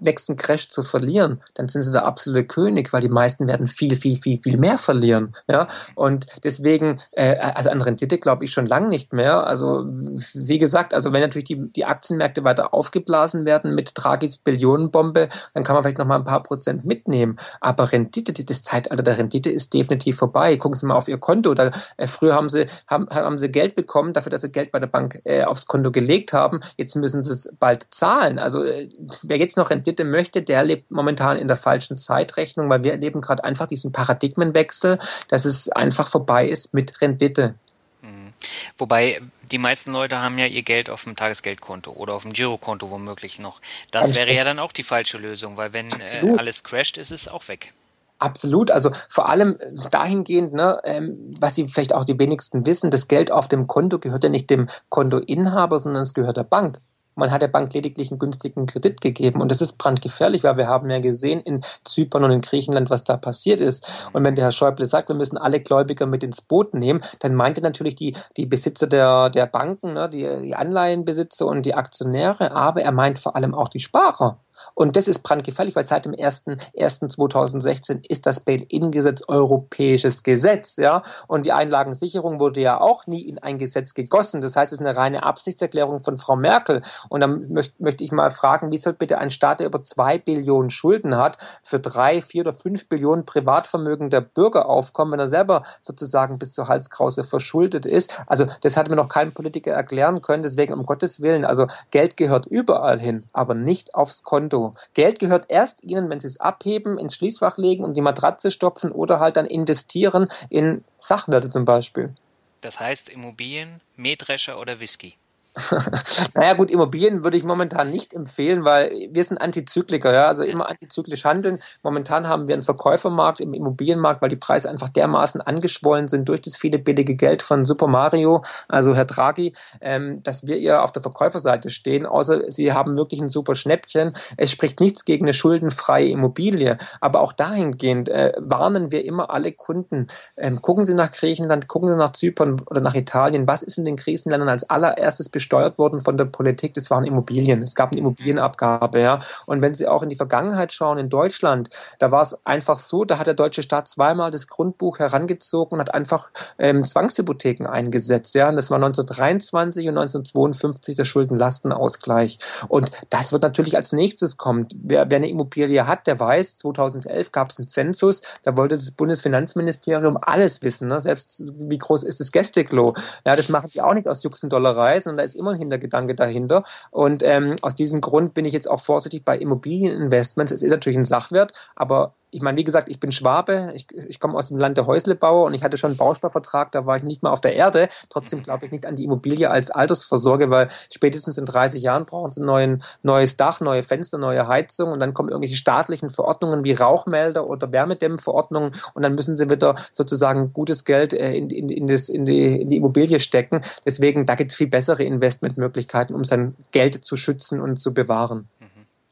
nächsten Crash zu verlieren, dann sind sie der absolute König, weil die meisten werden viel, viel, viel, viel mehr verlieren. Ja, und deswegen, äh, also an Rendite glaube ich schon lange nicht mehr. Also wie gesagt, also wenn natürlich die, die Aktienmärkte weiter aufgeblasen werden mit Dragis Billionenbombe, dann kann man vielleicht noch mal ein paar Prozent mitnehmen. Aber Rendite, das Zeitalter der Rendite ist definitiv vorbei. Gucken Sie mal auf Ihr Konto. Da, äh, früher haben Sie haben, haben Sie Geld bekommen dafür, dass Sie Geld bei der Bank äh, aufs Konto gelegt haben. Jetzt müssen Sie es bald zahlen. Also äh, wer jetzt noch Rendite Rendite möchte, der lebt momentan in der falschen Zeitrechnung, weil wir erleben gerade einfach diesen Paradigmenwechsel, dass es einfach vorbei ist mit Rendite. Mhm. Wobei die meisten Leute haben ja ihr Geld auf dem Tagesgeldkonto oder auf dem Girokonto womöglich noch. Das wäre ja dann auch die falsche Lösung, weil wenn äh, alles crasht, ist es auch weg. Absolut, also vor allem dahingehend, ne, ähm, was Sie vielleicht auch die wenigsten wissen, das Geld auf dem Konto gehört ja nicht dem Kontoinhaber, sondern es gehört der Bank. Man hat der Bank lediglich einen günstigen Kredit gegeben. Und das ist brandgefährlich, weil wir haben ja gesehen in Zypern und in Griechenland, was da passiert ist. Und wenn der Herr Schäuble sagt, wir müssen alle Gläubiger mit ins Boot nehmen, dann meint er natürlich die, die Besitzer der, der Banken, ne, die, die Anleihenbesitzer und die Aktionäre, aber er meint vor allem auch die Sparer. Und das ist brandgefährlich, weil seit dem 1.1.2016 ist das Bail-in-Gesetz europäisches Gesetz, ja. Und die Einlagensicherung wurde ja auch nie in ein Gesetz gegossen. Das heißt, es ist eine reine Absichtserklärung von Frau Merkel. Und dann möchte, ich mal fragen, wie soll bitte ein Staat, der über zwei Billionen Schulden hat, für drei, vier oder fünf Billionen Privatvermögen der Bürger aufkommen, wenn er selber sozusagen bis zur Halskrause verschuldet ist? Also, das hat mir noch kein Politiker erklären können. Deswegen, um Gottes Willen, also Geld gehört überall hin, aber nicht aufs Konto Konto. Geld gehört erst Ihnen, wenn Sie es abheben, ins Schließfach legen und die Matratze stopfen oder halt dann investieren in Sachwerte zum Beispiel. Das heißt Immobilien, Mähdrescher oder Whisky? naja gut, Immobilien würde ich momentan nicht empfehlen, weil wir sind Antizykliker, ja, also immer antizyklisch handeln. Momentan haben wir einen Verkäufermarkt im Immobilienmarkt, weil die Preise einfach dermaßen angeschwollen sind durch das viele billige Geld von Super Mario, also Herr Draghi, ähm, dass wir eher auf der Verkäuferseite stehen, außer sie haben wirklich ein super Schnäppchen. Es spricht nichts gegen eine schuldenfreie Immobilie, aber auch dahingehend äh, warnen wir immer alle Kunden, ähm, gucken Sie nach Griechenland, gucken Sie nach Zypern oder nach Italien, was ist in den Krisenländern als allererstes gesteuert wurden von der Politik, das waren Immobilien. Es gab eine Immobilienabgabe, ja. Und wenn Sie auch in die Vergangenheit schauen, in Deutschland, da war es einfach so, da hat der deutsche Staat zweimal das Grundbuch herangezogen und hat einfach ähm, Zwangshypotheken eingesetzt, ja. Und das war 1923 und 1952 der Schuldenlastenausgleich. Und das wird natürlich als nächstes kommen. Wer, wer eine Immobilie hat, der weiß, 2011 gab es einen Zensus, da wollte das Bundesfinanzministerium alles wissen, ne? selbst wie groß ist das Gästeklo. Ja, das machen die auch nicht aus Juxendollerei, sondern da ist ist immer ein Hintergedanke dahinter. Und ähm, aus diesem Grund bin ich jetzt auch vorsichtig bei Immobilieninvestments. Es ist natürlich ein Sachwert, aber ich meine, wie gesagt, ich bin Schwabe, ich, ich komme aus dem Land der Häuslebauer und ich hatte schon einen Bausparvertrag, da war ich nicht mal auf der Erde. Trotzdem glaube ich nicht an die Immobilie als Altersvorsorge, weil spätestens in 30 Jahren brauchen sie ein neues Dach, neue Fenster, neue Heizung und dann kommen irgendwelche staatlichen Verordnungen wie Rauchmelder oder Wärmedämmverordnungen und dann müssen sie wieder sozusagen gutes Geld äh, in, in, in, das, in, die, in die Immobilie stecken. Deswegen, da gibt es viel bessere Investmentmöglichkeiten, um sein Geld zu schützen und zu bewahren. Mhm.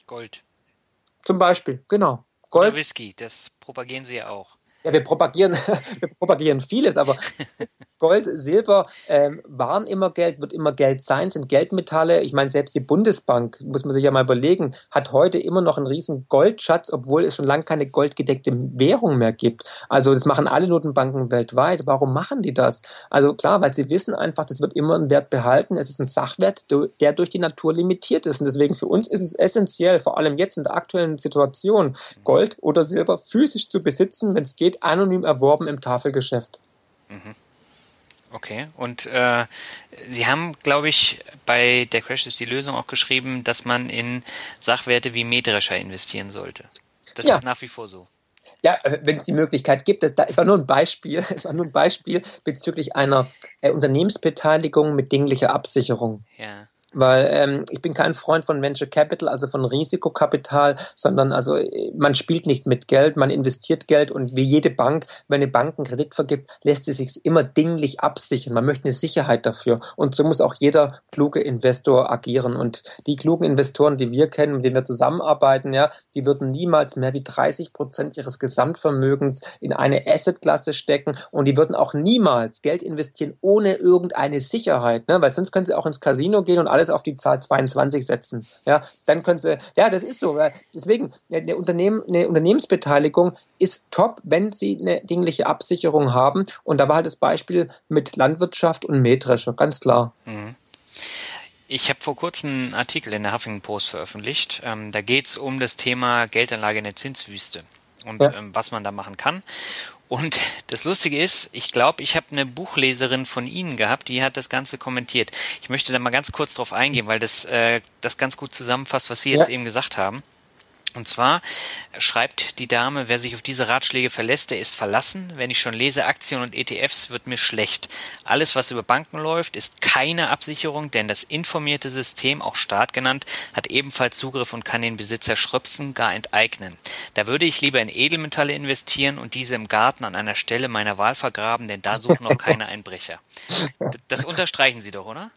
Gold. Zum Beispiel, genau. Gold. Oder Whisky, das propagieren Sie ja auch. Ja, wir propagieren, wir propagieren vieles, aber Gold, Silber ähm, waren immer Geld, wird immer Geld sein, sind Geldmetalle. Ich meine, selbst die Bundesbank, muss man sich ja mal überlegen, hat heute immer noch einen riesen Goldschatz, obwohl es schon lange keine goldgedeckte Währung mehr gibt. Also das machen alle Notenbanken weltweit. Warum machen die das? Also klar, weil sie wissen einfach, das wird immer einen Wert behalten. Es ist ein Sachwert, der durch die Natur limitiert ist. Und deswegen für uns ist es essentiell, vor allem jetzt in der aktuellen Situation, Gold oder Silber physisch zu besitzen, wenn es geht, anonym erworben im Tafelgeschäft. Mhm. Okay, und äh, Sie haben, glaube ich, bei Der Crash ist die Lösung auch geschrieben, dass man in Sachwerte wie Mähdrescher investieren sollte. Das ja. ist nach wie vor so. Ja, äh, wenn es die Möglichkeit gibt, es, war nur ein Beispiel, es war nur ein Beispiel bezüglich einer äh, Unternehmensbeteiligung mit dinglicher Absicherung. Ja. Weil ähm, ich bin kein Freund von Venture Capital, also von Risikokapital, sondern also man spielt nicht mit Geld, man investiert Geld und wie jede Bank, wenn eine Bank einen Kredit vergibt, lässt sie sich immer dinglich absichern. Man möchte eine Sicherheit dafür. Und so muss auch jeder kluge Investor agieren. Und die klugen Investoren, die wir kennen, mit denen wir zusammenarbeiten, ja, die würden niemals mehr wie 30 Prozent ihres Gesamtvermögens in eine Assetklasse stecken und die würden auch niemals Geld investieren ohne irgendeine Sicherheit, ne? weil sonst können sie auch ins Casino gehen und alles alles auf die Zahl 22 setzen. Ja, dann können Sie, ja, das ist so. Deswegen, eine, Unternehmen, eine Unternehmensbeteiligung ist top, wenn Sie eine dingliche Absicherung haben. Und da war halt das Beispiel mit Landwirtschaft und Mähdrescher, ganz klar. Mhm. Ich habe vor kurzem einen Artikel in der Huffington Post veröffentlicht. Ähm, da geht es um das Thema Geldanlage in der Zinswüste und ja. ähm, was man da machen kann. Und das Lustige ist, ich glaube, ich habe eine Buchleserin von Ihnen gehabt, die hat das Ganze kommentiert. Ich möchte da mal ganz kurz drauf eingehen, weil das äh, das ganz gut zusammenfasst, was Sie jetzt ja. eben gesagt haben. Und zwar schreibt die Dame, wer sich auf diese Ratschläge verlässt, der ist verlassen. Wenn ich schon lese Aktien und ETFs, wird mir schlecht. Alles, was über Banken läuft, ist keine Absicherung, denn das informierte System, auch Staat genannt, hat ebenfalls Zugriff und kann den Besitzer schröpfen, gar enteignen. Da würde ich lieber in Edelmetalle investieren und diese im Garten an einer Stelle meiner Wahl vergraben, denn da suchen noch keine Einbrecher. Das unterstreichen Sie doch, oder?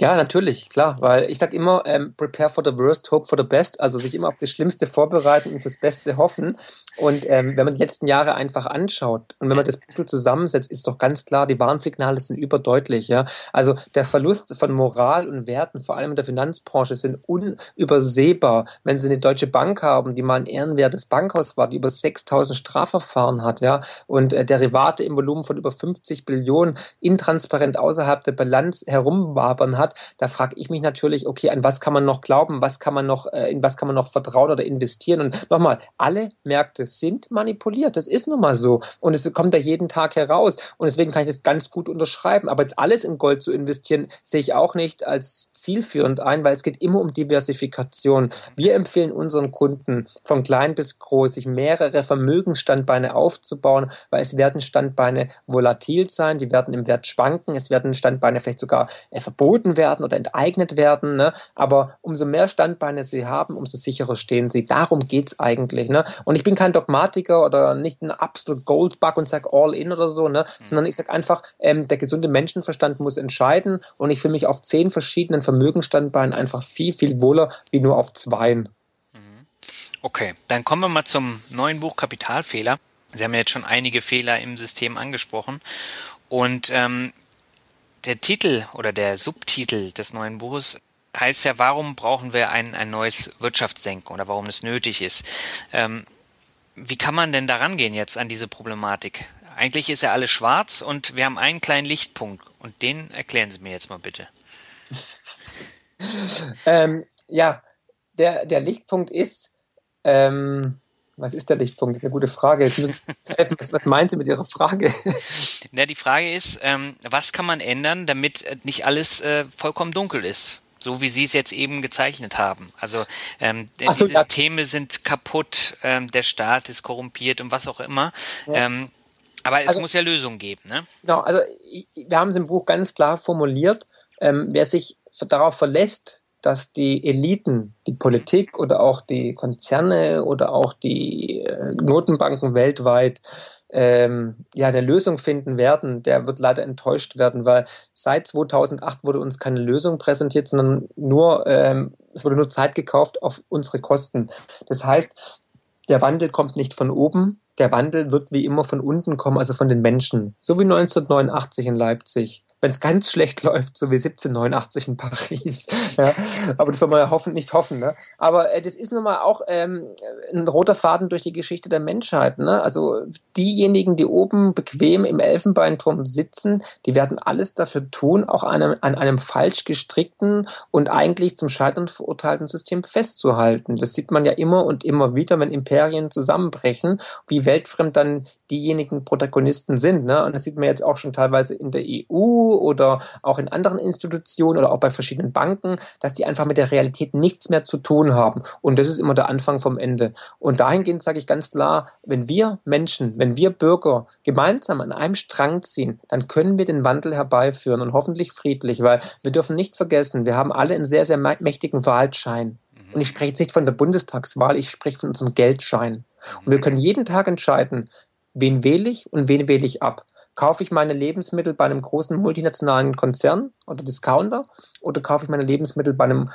Ja, natürlich, klar, weil ich sag immer, ähm, prepare for the worst, hope for the best, also sich immer auf das Schlimmste vorbereiten und das Beste hoffen. Und ähm, wenn man die letzten Jahre einfach anschaut und wenn man das Puzzle zusammensetzt, ist doch ganz klar, die Warnsignale sind überdeutlich. Ja, also der Verlust von Moral und Werten, vor allem in der Finanzbranche, sind unübersehbar. Wenn Sie eine deutsche Bank haben, die mal ein ehrenwertes Bankhaus war, die über 6.000 Strafverfahren hat, ja, und äh, Derivate im Volumen von über 50 Billionen intransparent außerhalb der Bilanz herumwabern hat, da frage ich mich natürlich, okay, an was kann man noch glauben, was kann man noch, äh, in was kann man noch vertrauen oder investieren? Und nochmal, alle Märkte sind manipuliert. Das ist nun mal so. Und es kommt da jeden Tag heraus. Und deswegen kann ich das ganz gut unterschreiben. Aber jetzt alles in Gold zu investieren, sehe ich auch nicht als zielführend ein, weil es geht immer um Diversifikation. Wir empfehlen unseren Kunden von klein bis groß, sich mehrere Vermögensstandbeine aufzubauen, weil es werden Standbeine volatil sein, die werden im Wert schwanken, es werden Standbeine vielleicht sogar äh, verboten werden oder enteignet werden. Ne? Aber umso mehr Standbeine sie haben, umso sicherer stehen sie. Darum geht's eigentlich. Ne? Und ich bin kein Dogmatiker oder nicht ein absolut Goldbug und sag all in oder so, ne? Mhm. sondern ich sag einfach, ähm, der gesunde Menschenverstand muss entscheiden und ich fühle mich auf zehn verschiedenen Vermögensstandbeinen einfach viel, viel wohler wie nur auf zweien. Mhm. Okay, dann kommen wir mal zum neuen Buch Kapitalfehler. Sie haben jetzt schon einige Fehler im System angesprochen. Und ähm, der Titel oder der Subtitel des neuen Buches heißt ja, warum brauchen wir ein, ein neues Wirtschaftsdenken oder warum es nötig ist. Ähm, wie kann man denn da rangehen jetzt an diese Problematik? Eigentlich ist ja alles schwarz und wir haben einen kleinen Lichtpunkt und den erklären Sie mir jetzt mal bitte. ähm, ja, der, der Lichtpunkt ist, ähm, was ist der Lichtpunkt? Das ist eine gute Frage. Jetzt müssen helfen. Was, was meinen Sie mit Ihrer Frage? Ja, die Frage ist, ähm, was kann man ändern, damit nicht alles äh, vollkommen dunkel ist? So wie Sie es jetzt eben gezeichnet haben. Also ähm, so, die Systeme ja. sind kaputt, ähm, der Staat ist korrumpiert und was auch immer. Ja. Ähm, aber es also, muss ja Lösungen geben, ne? Genau, also wir haben es im Buch ganz klar formuliert, ähm, wer sich darauf verlässt, dass die Eliten, die Politik oder auch die Konzerne oder auch die äh, Notenbanken weltweit ähm, ja eine Lösung finden werden, der wird leider enttäuscht werden, weil seit 2008 wurde uns keine Lösung präsentiert, sondern nur ähm, es wurde nur Zeit gekauft auf unsere Kosten. Das heißt, der Wandel kommt nicht von oben, der Wandel wird wie immer von unten kommen, also von den Menschen, so wie 1989 in Leipzig wenn es ganz schlecht läuft, so wie 1789 in Paris. ja. Aber das wollen wir ja hoffen, nicht hoffen. Ne? Aber äh, das ist nun mal auch ähm, ein roter Faden durch die Geschichte der Menschheit. Ne? Also diejenigen, die oben bequem im Elfenbeinturm sitzen, die werden alles dafür tun, auch an einem, an einem falsch gestrickten und eigentlich zum Scheitern verurteilten System festzuhalten. Das sieht man ja immer und immer wieder, wenn Imperien zusammenbrechen, wie weltfremd dann diejenigen Protagonisten sind. Ne? Und das sieht man jetzt auch schon teilweise in der EU oder auch in anderen Institutionen oder auch bei verschiedenen Banken, dass die einfach mit der Realität nichts mehr zu tun haben. Und das ist immer der Anfang vom Ende. Und dahingehend sage ich ganz klar, wenn wir Menschen, wenn wir Bürger gemeinsam an einem Strang ziehen, dann können wir den Wandel herbeiführen und hoffentlich friedlich, weil wir dürfen nicht vergessen, wir haben alle einen sehr, sehr mächtigen Wahlschein. Und ich spreche jetzt nicht von der Bundestagswahl, ich spreche von unserem Geldschein. Und wir können jeden Tag entscheiden, wen wähle ich und wen wähle ich ab. Kaufe ich meine Lebensmittel bei einem großen multinationalen Konzern oder Discounter oder kaufe ich meine Lebensmittel bei einem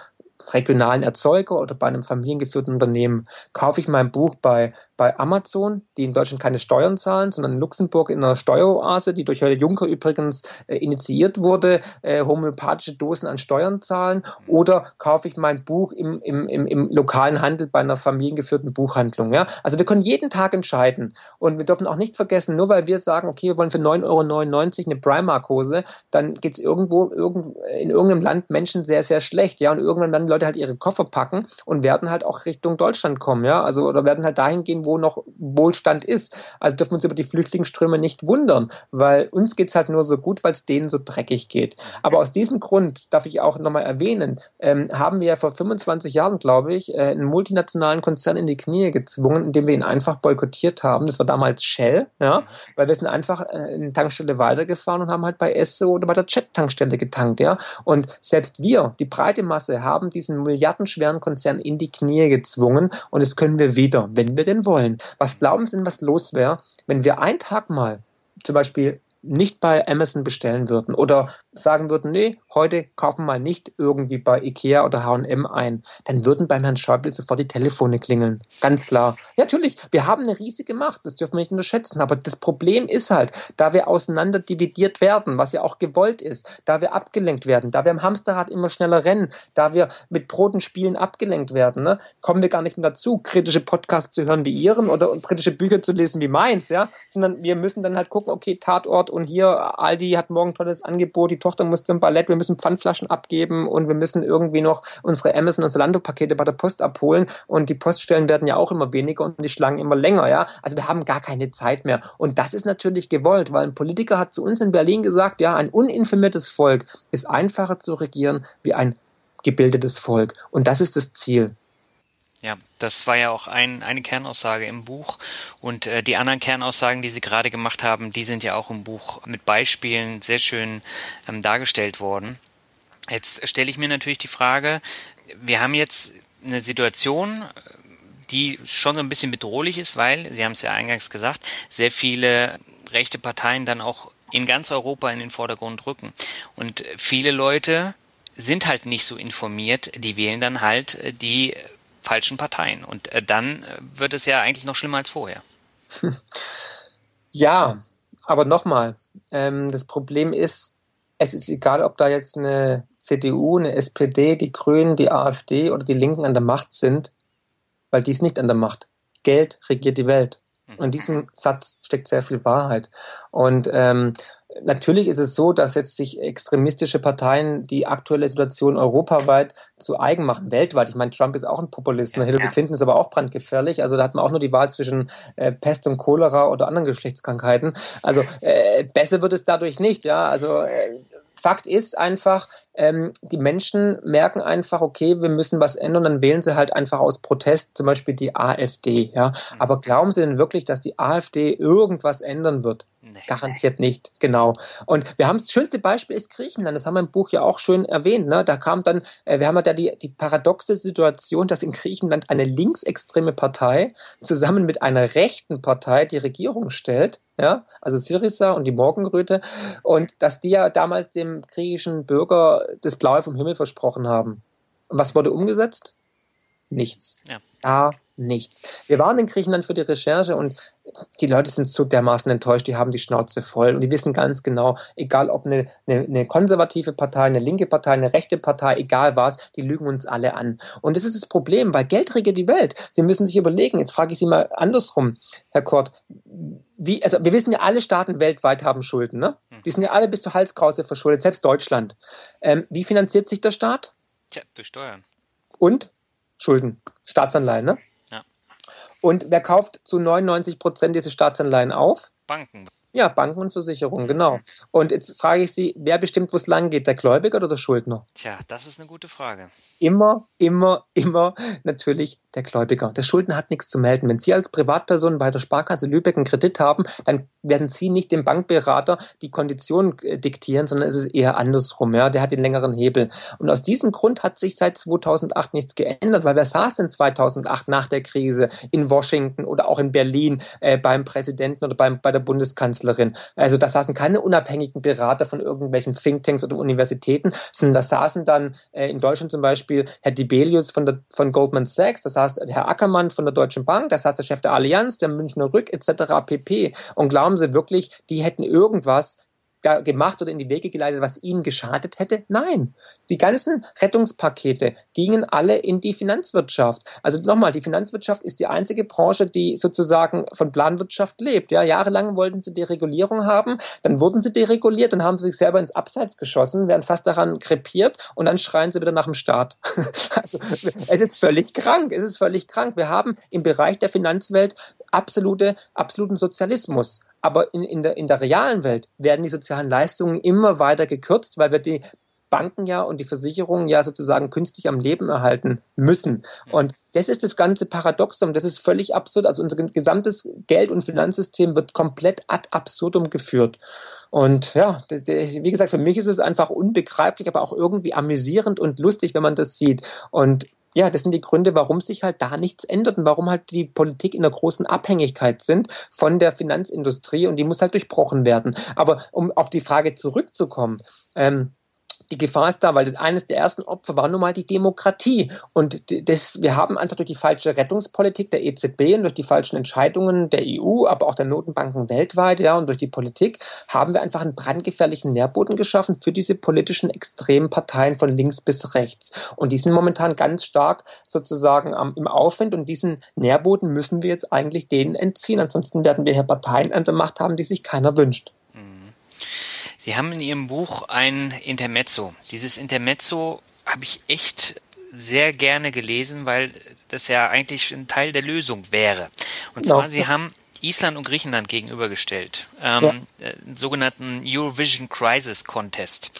regionalen Erzeuger oder bei einem familiengeführten Unternehmen? Kaufe ich mein Buch bei bei Amazon, die in Deutschland keine Steuern zahlen, sondern in Luxemburg in einer Steueroase, die durch Herr Juncker übrigens äh, initiiert wurde, äh, homöopathische Dosen an Steuern zahlen? Oder kaufe ich mein Buch im, im, im, im lokalen Handel bei einer familiengeführten Buchhandlung? Ja? Also wir können jeden Tag entscheiden. Und wir dürfen auch nicht vergessen, nur weil wir sagen, okay, wir wollen für 9,99 Euro eine Primark-Hose, dann es irgendwo irgend, in irgendeinem Land Menschen sehr, sehr schlecht. Ja? Und irgendwann werden Leute halt ihre Koffer packen und werden halt auch Richtung Deutschland kommen. Ja? Also oder werden halt dahin gehen, wo noch Wohlstand ist. Also dürfen wir uns über die Flüchtlingsströme nicht wundern, weil uns geht es halt nur so gut, weil es denen so dreckig geht. Aber aus diesem Grund darf ich auch nochmal erwähnen, ähm, haben wir ja vor 25 Jahren, glaube ich, äh, einen multinationalen Konzern in die Knie gezwungen, indem wir ihn einfach boykottiert haben. Das war damals Shell, ja, weil wir sind einfach äh, in Tankstelle weitergefahren und haben halt bei Esso oder bei der Jet-Tankstelle getankt, ja. Und selbst wir, die breite Masse, haben diesen milliardenschweren Konzern in die Knie gezwungen und das können wir wieder, wenn wir denn wollen wollen. Was glauben Sie denn, was los wäre, wenn wir einen Tag mal zum Beispiel nicht bei Amazon bestellen würden oder sagen würden, nee, heute kaufen wir mal nicht irgendwie bei Ikea oder H&M ein, dann würden beim Herrn Schäuble sofort die Telefone klingeln. Ganz klar. Ja, natürlich, wir haben eine riesige Macht, das dürfen wir nicht unterschätzen, aber das Problem ist halt, da wir auseinander dividiert werden, was ja auch gewollt ist, da wir abgelenkt werden, da wir im Hamsterrad immer schneller rennen, da wir mit Brotenspielen abgelenkt werden, ne, kommen wir gar nicht mehr dazu, kritische Podcasts zu hören wie Ihren oder kritische Bücher zu lesen wie meins, ja, sondern wir müssen dann halt gucken, okay, Tatort und hier Aldi hat morgen ein tolles Angebot, die Tochter muss zum Ballett, wir müssen Pfandflaschen abgeben und wir müssen irgendwie noch unsere Amazon und Zalando-Pakete bei der Post abholen und die Poststellen werden ja auch immer weniger und die Schlangen immer länger, ja. Also wir haben gar keine Zeit mehr. Und das ist natürlich gewollt, weil ein Politiker hat zu uns in Berlin gesagt, ja, ein uninformiertes Volk ist einfacher zu regieren wie ein gebildetes Volk. Und das ist das Ziel. Ja, das war ja auch ein, eine Kernaussage im Buch. Und äh, die anderen Kernaussagen, die Sie gerade gemacht haben, die sind ja auch im Buch mit Beispielen sehr schön ähm, dargestellt worden. Jetzt stelle ich mir natürlich die Frage, wir haben jetzt eine Situation, die schon so ein bisschen bedrohlich ist, weil, Sie haben es ja eingangs gesagt, sehr viele rechte Parteien dann auch in ganz Europa in den Vordergrund rücken. Und viele Leute sind halt nicht so informiert, die wählen dann halt äh, die falschen Parteien. Und äh, dann äh, wird es ja eigentlich noch schlimmer als vorher. Ja, aber nochmal, ähm, das Problem ist, es ist egal, ob da jetzt eine CDU, eine SPD, die Grünen, die AfD oder die Linken an der Macht sind, weil die ist nicht an der Macht. Geld regiert die Welt. Und in diesem Satz steckt sehr viel Wahrheit. Und ähm, natürlich ist es so, dass jetzt sich extremistische Parteien die aktuelle Situation europaweit zu eigen machen, weltweit. Ich meine, Trump ist auch ein Populist, ne? Hillary ja. Clinton ist aber auch brandgefährlich. Also da hat man auch nur die Wahl zwischen äh, Pest und Cholera oder anderen Geschlechtskrankheiten. Also äh, besser wird es dadurch nicht. Ja, also äh, Fakt ist einfach, ähm, die Menschen merken einfach, okay, wir müssen was ändern, dann wählen sie halt einfach aus Protest zum Beispiel die AfD. Ja, mhm. aber glauben Sie denn wirklich, dass die AfD irgendwas ändern wird? Nee. Garantiert nicht, genau. Und wir haben das schönste Beispiel ist Griechenland. Das haben wir im Buch ja auch schön erwähnt. Ne? Da kam dann, äh, wir haben ja da die, die paradoxe Situation, dass in Griechenland eine linksextreme Partei zusammen mit einer rechten Partei die Regierung stellt ja, also Syriza und die Morgenröte, und dass die ja damals dem griechischen Bürger das Blaue vom Himmel versprochen haben. Und was wurde umgesetzt? Nichts. Ja. Gar nichts. Wir waren in Griechenland für die Recherche und die Leute sind so dermaßen enttäuscht, die haben die Schnauze voll und die wissen ganz genau, egal ob eine, eine, eine, konservative Partei, eine linke Partei, eine rechte Partei, egal was, die lügen uns alle an. Und das ist das Problem, weil Geld regiert die Welt. Sie müssen sich überlegen, jetzt frage ich Sie mal andersrum, Herr Kort, wie, also wir wissen ja, alle Staaten weltweit haben Schulden, ne? Hm. Die sind ja alle bis zur Halskrause verschuldet, selbst Deutschland. Ähm, wie finanziert sich der Staat? Tja, durch Steuern. Und? Schulden, Staatsanleihen, ne? Und wer kauft zu 99 Prozent diese Staatsanleihen auf? Banken. Ja, Banken und Versicherungen, genau. Und jetzt frage ich Sie, wer bestimmt, wo es lang geht, der Gläubiger oder der Schuldner? Tja, das ist eine gute Frage. Immer, immer, immer natürlich der Gläubiger. Der Schuldner hat nichts zu melden. Wenn Sie als Privatperson bei der Sparkasse Lübeck einen Kredit haben, dann werden Sie nicht dem Bankberater die Konditionen äh, diktieren, sondern es ist eher andersrum. Ja? Der hat den längeren Hebel. Und aus diesem Grund hat sich seit 2008 nichts geändert, weil wer saß denn 2008 nach der Krise in Washington oder auch in Berlin äh, beim Präsidenten oder beim, bei der Bundeskanzlerin? Kanzlerin. Also da saßen keine unabhängigen Berater von irgendwelchen Thinktanks oder Universitäten, sondern da saßen dann äh, in Deutschland zum Beispiel Herr Dibelius von, der, von Goldman Sachs, da saß Herr Ackermann von der Deutschen Bank, da saß der Chef der Allianz, der Münchner Rück etc. pp. Und glauben Sie wirklich, die hätten irgendwas gemacht oder in die Wege geleitet, was ihnen geschadet hätte? Nein. Die ganzen Rettungspakete gingen alle in die Finanzwirtschaft. Also nochmal, die Finanzwirtschaft ist die einzige Branche, die sozusagen von Planwirtschaft lebt. Ja, jahrelang wollten sie Deregulierung haben, dann wurden sie dereguliert, dann haben sie sich selber ins Abseits geschossen, werden fast daran krepiert und dann schreien sie wieder nach dem Staat. also, es ist völlig krank, es ist völlig krank. Wir haben im Bereich der Finanzwelt absolute, absoluten Sozialismus. Aber in, in, der, in der realen Welt werden die sozialen Leistungen immer weiter gekürzt, weil wir die Banken ja und die Versicherungen ja sozusagen künstlich am Leben erhalten müssen. Und das ist das ganze Paradoxum. Das ist völlig absurd. Also unser gesamtes Geld- und Finanzsystem wird komplett ad absurdum geführt. Und ja, wie gesagt, für mich ist es einfach unbegreiflich, aber auch irgendwie amüsierend und lustig, wenn man das sieht. Und ja, das sind die Gründe, warum sich halt da nichts ändert und warum halt die Politik in einer großen Abhängigkeit sind von der Finanzindustrie und die muss halt durchbrochen werden. Aber um auf die Frage zurückzukommen, ähm, die Gefahr ist da, weil das eines der ersten Opfer war nun mal die Demokratie. Und das, wir haben einfach durch die falsche Rettungspolitik der EZB und durch die falschen Entscheidungen der EU, aber auch der Notenbanken weltweit, ja, und durch die Politik, haben wir einfach einen brandgefährlichen Nährboden geschaffen für diese politischen extremen Parteien von links bis rechts. Und die sind momentan ganz stark sozusagen am, im Aufwind und diesen Nährboden müssen wir jetzt eigentlich denen entziehen. Ansonsten werden wir hier Parteien an der Macht haben, die sich keiner wünscht. Sie haben in Ihrem Buch ein Intermezzo. Dieses Intermezzo habe ich echt sehr gerne gelesen, weil das ja eigentlich ein Teil der Lösung wäre. Und zwar, ja. Sie haben Island und Griechenland gegenübergestellt, ähm, ja. äh, sogenannten Eurovision Crisis Contest.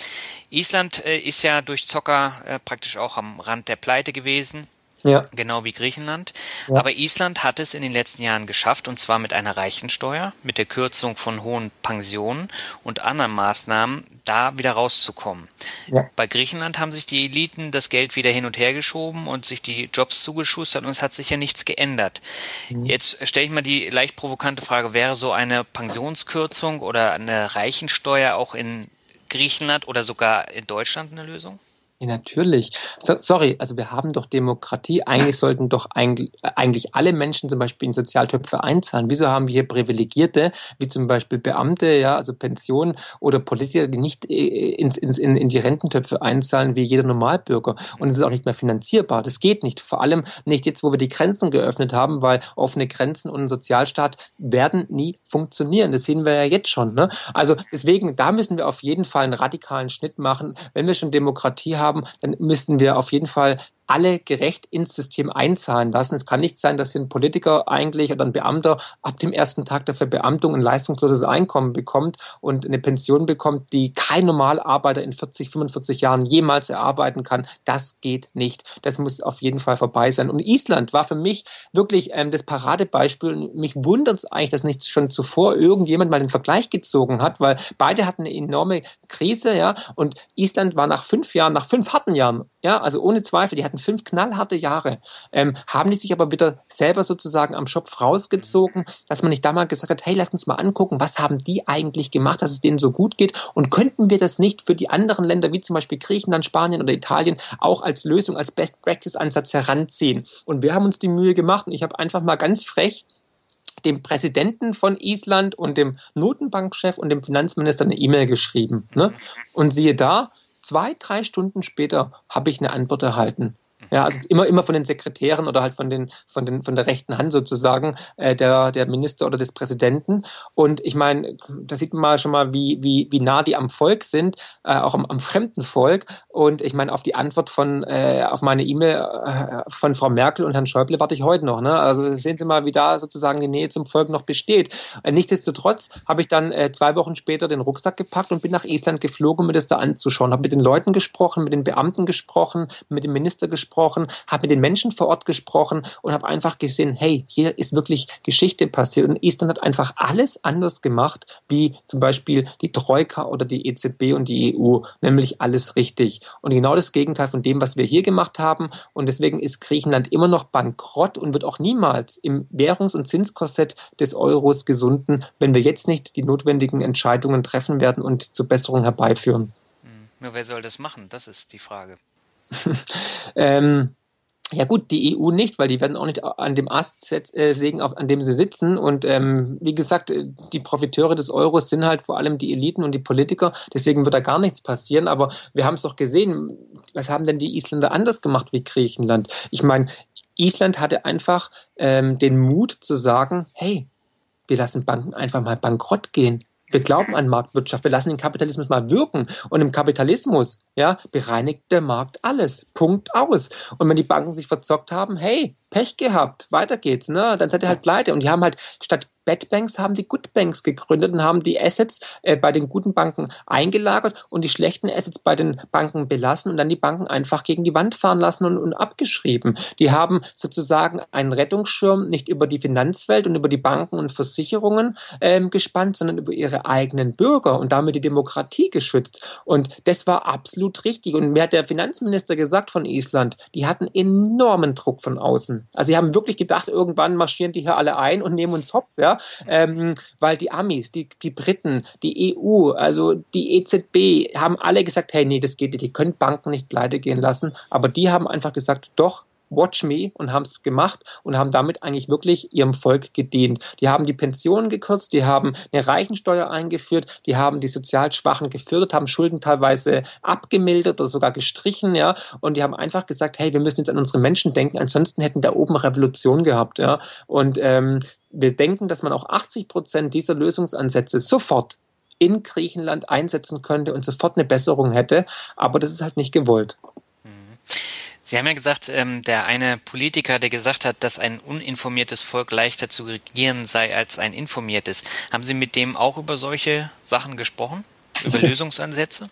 Island äh, ist ja durch Zocker äh, praktisch auch am Rand der Pleite gewesen. Ja. Genau wie Griechenland. Ja. Aber Island hat es in den letzten Jahren geschafft, und zwar mit einer Reichensteuer, mit der Kürzung von hohen Pensionen und anderen Maßnahmen, da wieder rauszukommen. Ja. Bei Griechenland haben sich die Eliten das Geld wieder hin und her geschoben und sich die Jobs zugeschustert und es hat sich ja nichts geändert. Mhm. Jetzt stelle ich mal die leicht provokante Frage, wäre so eine Pensionskürzung oder eine Reichensteuer auch in Griechenland oder sogar in Deutschland eine Lösung? Ja, natürlich. So, sorry, also wir haben doch Demokratie. Eigentlich sollten doch eigentlich, eigentlich alle Menschen zum Beispiel in Sozialtöpfe einzahlen. Wieso haben wir hier Privilegierte, wie zum Beispiel Beamte, ja, also Pensionen oder Politiker, die nicht äh, ins, ins, in, in die Rententöpfe einzahlen wie jeder Normalbürger? Und es ist auch nicht mehr finanzierbar. Das geht nicht. Vor allem nicht jetzt, wo wir die Grenzen geöffnet haben, weil offene Grenzen und ein Sozialstaat werden nie funktionieren. Das sehen wir ja jetzt schon. Ne? Also deswegen, da müssen wir auf jeden Fall einen radikalen Schnitt machen. Wenn wir schon Demokratie haben, haben, dann müssten wir auf jeden Fall alle gerecht ins System einzahlen lassen. Es kann nicht sein, dass ein Politiker eigentlich oder ein Beamter ab dem ersten Tag der Verbeamtung ein leistungsloses Einkommen bekommt und eine Pension bekommt, die kein Normalarbeiter in 40, 45 Jahren jemals erarbeiten kann. Das geht nicht. Das muss auf jeden Fall vorbei sein. Und Island war für mich wirklich ähm, das Paradebeispiel. Mich wundert es eigentlich, dass nicht schon zuvor irgendjemand mal den Vergleich gezogen hat, weil beide hatten eine enorme Krise, ja. Und Island war nach fünf Jahren, nach fünf harten Jahren, ja, also ohne Zweifel, die hatten hatten fünf knallharte Jahre, ähm, haben die sich aber wieder selber sozusagen am Schopf rausgezogen, dass man nicht da mal gesagt hat, hey, lass uns mal angucken, was haben die eigentlich gemacht, dass es denen so gut geht und könnten wir das nicht für die anderen Länder, wie zum Beispiel Griechenland, Spanien oder Italien, auch als Lösung, als Best-Practice-Ansatz heranziehen. Und wir haben uns die Mühe gemacht und ich habe einfach mal ganz frech dem Präsidenten von Island und dem Notenbankchef und dem Finanzminister eine E-Mail geschrieben. Ne? Und siehe da, zwei, drei Stunden später habe ich eine Antwort erhalten. Ja, also immer, immer von den Sekretären oder halt von den, von den, von der rechten Hand sozusagen, äh, der, der Minister oder des Präsidenten. Und ich meine, da sieht man mal schon mal, wie, wie, wie nah die am Volk sind, äh, auch am, am fremden Volk. Und ich meine, auf die Antwort von, äh, auf meine E-Mail äh, von Frau Merkel und Herrn Schäuble warte ich heute noch. Ne? Also sehen Sie mal, wie da sozusagen die Nähe zum Volk noch besteht. Äh, nichtsdestotrotz habe ich dann äh, zwei Wochen später den Rucksack gepackt und bin nach Island geflogen, um mir das da anzuschauen. Habe mit den Leuten gesprochen, mit den Beamten gesprochen, mit dem Minister gesprochen gesprochen, habe mit den Menschen vor Ort gesprochen und habe einfach gesehen, hey, hier ist wirklich Geschichte passiert. Und Island hat einfach alles anders gemacht, wie zum Beispiel die Troika oder die EZB und die EU, nämlich alles richtig. Und genau das Gegenteil von dem, was wir hier gemacht haben. Und deswegen ist Griechenland immer noch bankrott und wird auch niemals im Währungs- und Zinskorsett des Euros gesunden, wenn wir jetzt nicht die notwendigen Entscheidungen treffen werden und zur Besserung herbeiführen. Hm. Nur wer soll das machen? Das ist die Frage. ähm, ja gut, die EU nicht, weil die werden auch nicht an dem Ast äh, sägen, an dem sie sitzen. Und ähm, wie gesagt, äh, die Profiteure des Euros sind halt vor allem die Eliten und die Politiker. Deswegen wird da gar nichts passieren. Aber wir haben es doch gesehen. Was haben denn die Isländer anders gemacht wie Griechenland? Ich meine, Island hatte einfach ähm, den Mut zu sagen, hey, wir lassen Banken einfach mal bankrott gehen. Wir glauben an Marktwirtschaft, wir lassen den Kapitalismus mal wirken. Und im Kapitalismus, ja, bereinigt der Markt alles. Punkt aus. Und wenn die Banken sich verzockt haben, hey, Pech gehabt, weiter geht's, ne? Dann seid ihr halt pleite. Und die haben halt statt Bad Banks haben die Good Banks gegründet und haben die Assets äh, bei den guten Banken eingelagert und die schlechten Assets bei den Banken belassen und dann die Banken einfach gegen die Wand fahren lassen und, und abgeschrieben. Die haben sozusagen einen Rettungsschirm nicht über die Finanzwelt und über die Banken und Versicherungen ähm, gespannt, sondern über ihre eigenen Bürger und damit die Demokratie geschützt. Und das war absolut richtig. Und mir hat der Finanzminister gesagt von Island, die hatten enormen Druck von außen. Also sie haben wirklich gedacht, irgendwann marschieren die hier alle ein und nehmen uns Hopf, ja, ähm, weil die Amis, die, die Briten, die EU, also die EZB haben alle gesagt, hey, nee, das geht nicht, die können Banken nicht pleite gehen lassen, aber die haben einfach gesagt, doch, Watch Me und haben es gemacht und haben damit eigentlich wirklich ihrem Volk gedient. Die haben die Pensionen gekürzt, die haben eine Reichensteuer eingeführt, die haben die sozial Schwachen gefördert, haben Schulden teilweise abgemildert oder sogar gestrichen, ja, und die haben einfach gesagt, hey, wir müssen jetzt an unsere Menschen denken, ansonsten hätten da oben Revolution gehabt, ja, und ähm, wir denken, dass man auch 80 Prozent dieser Lösungsansätze sofort in Griechenland einsetzen könnte und sofort eine Besserung hätte. Aber das ist halt nicht gewollt. Sie haben ja gesagt, ähm, der eine Politiker, der gesagt hat, dass ein uninformiertes Volk leichter zu regieren sei als ein informiertes. Haben Sie mit dem auch über solche Sachen gesprochen? Über Lösungsansätze?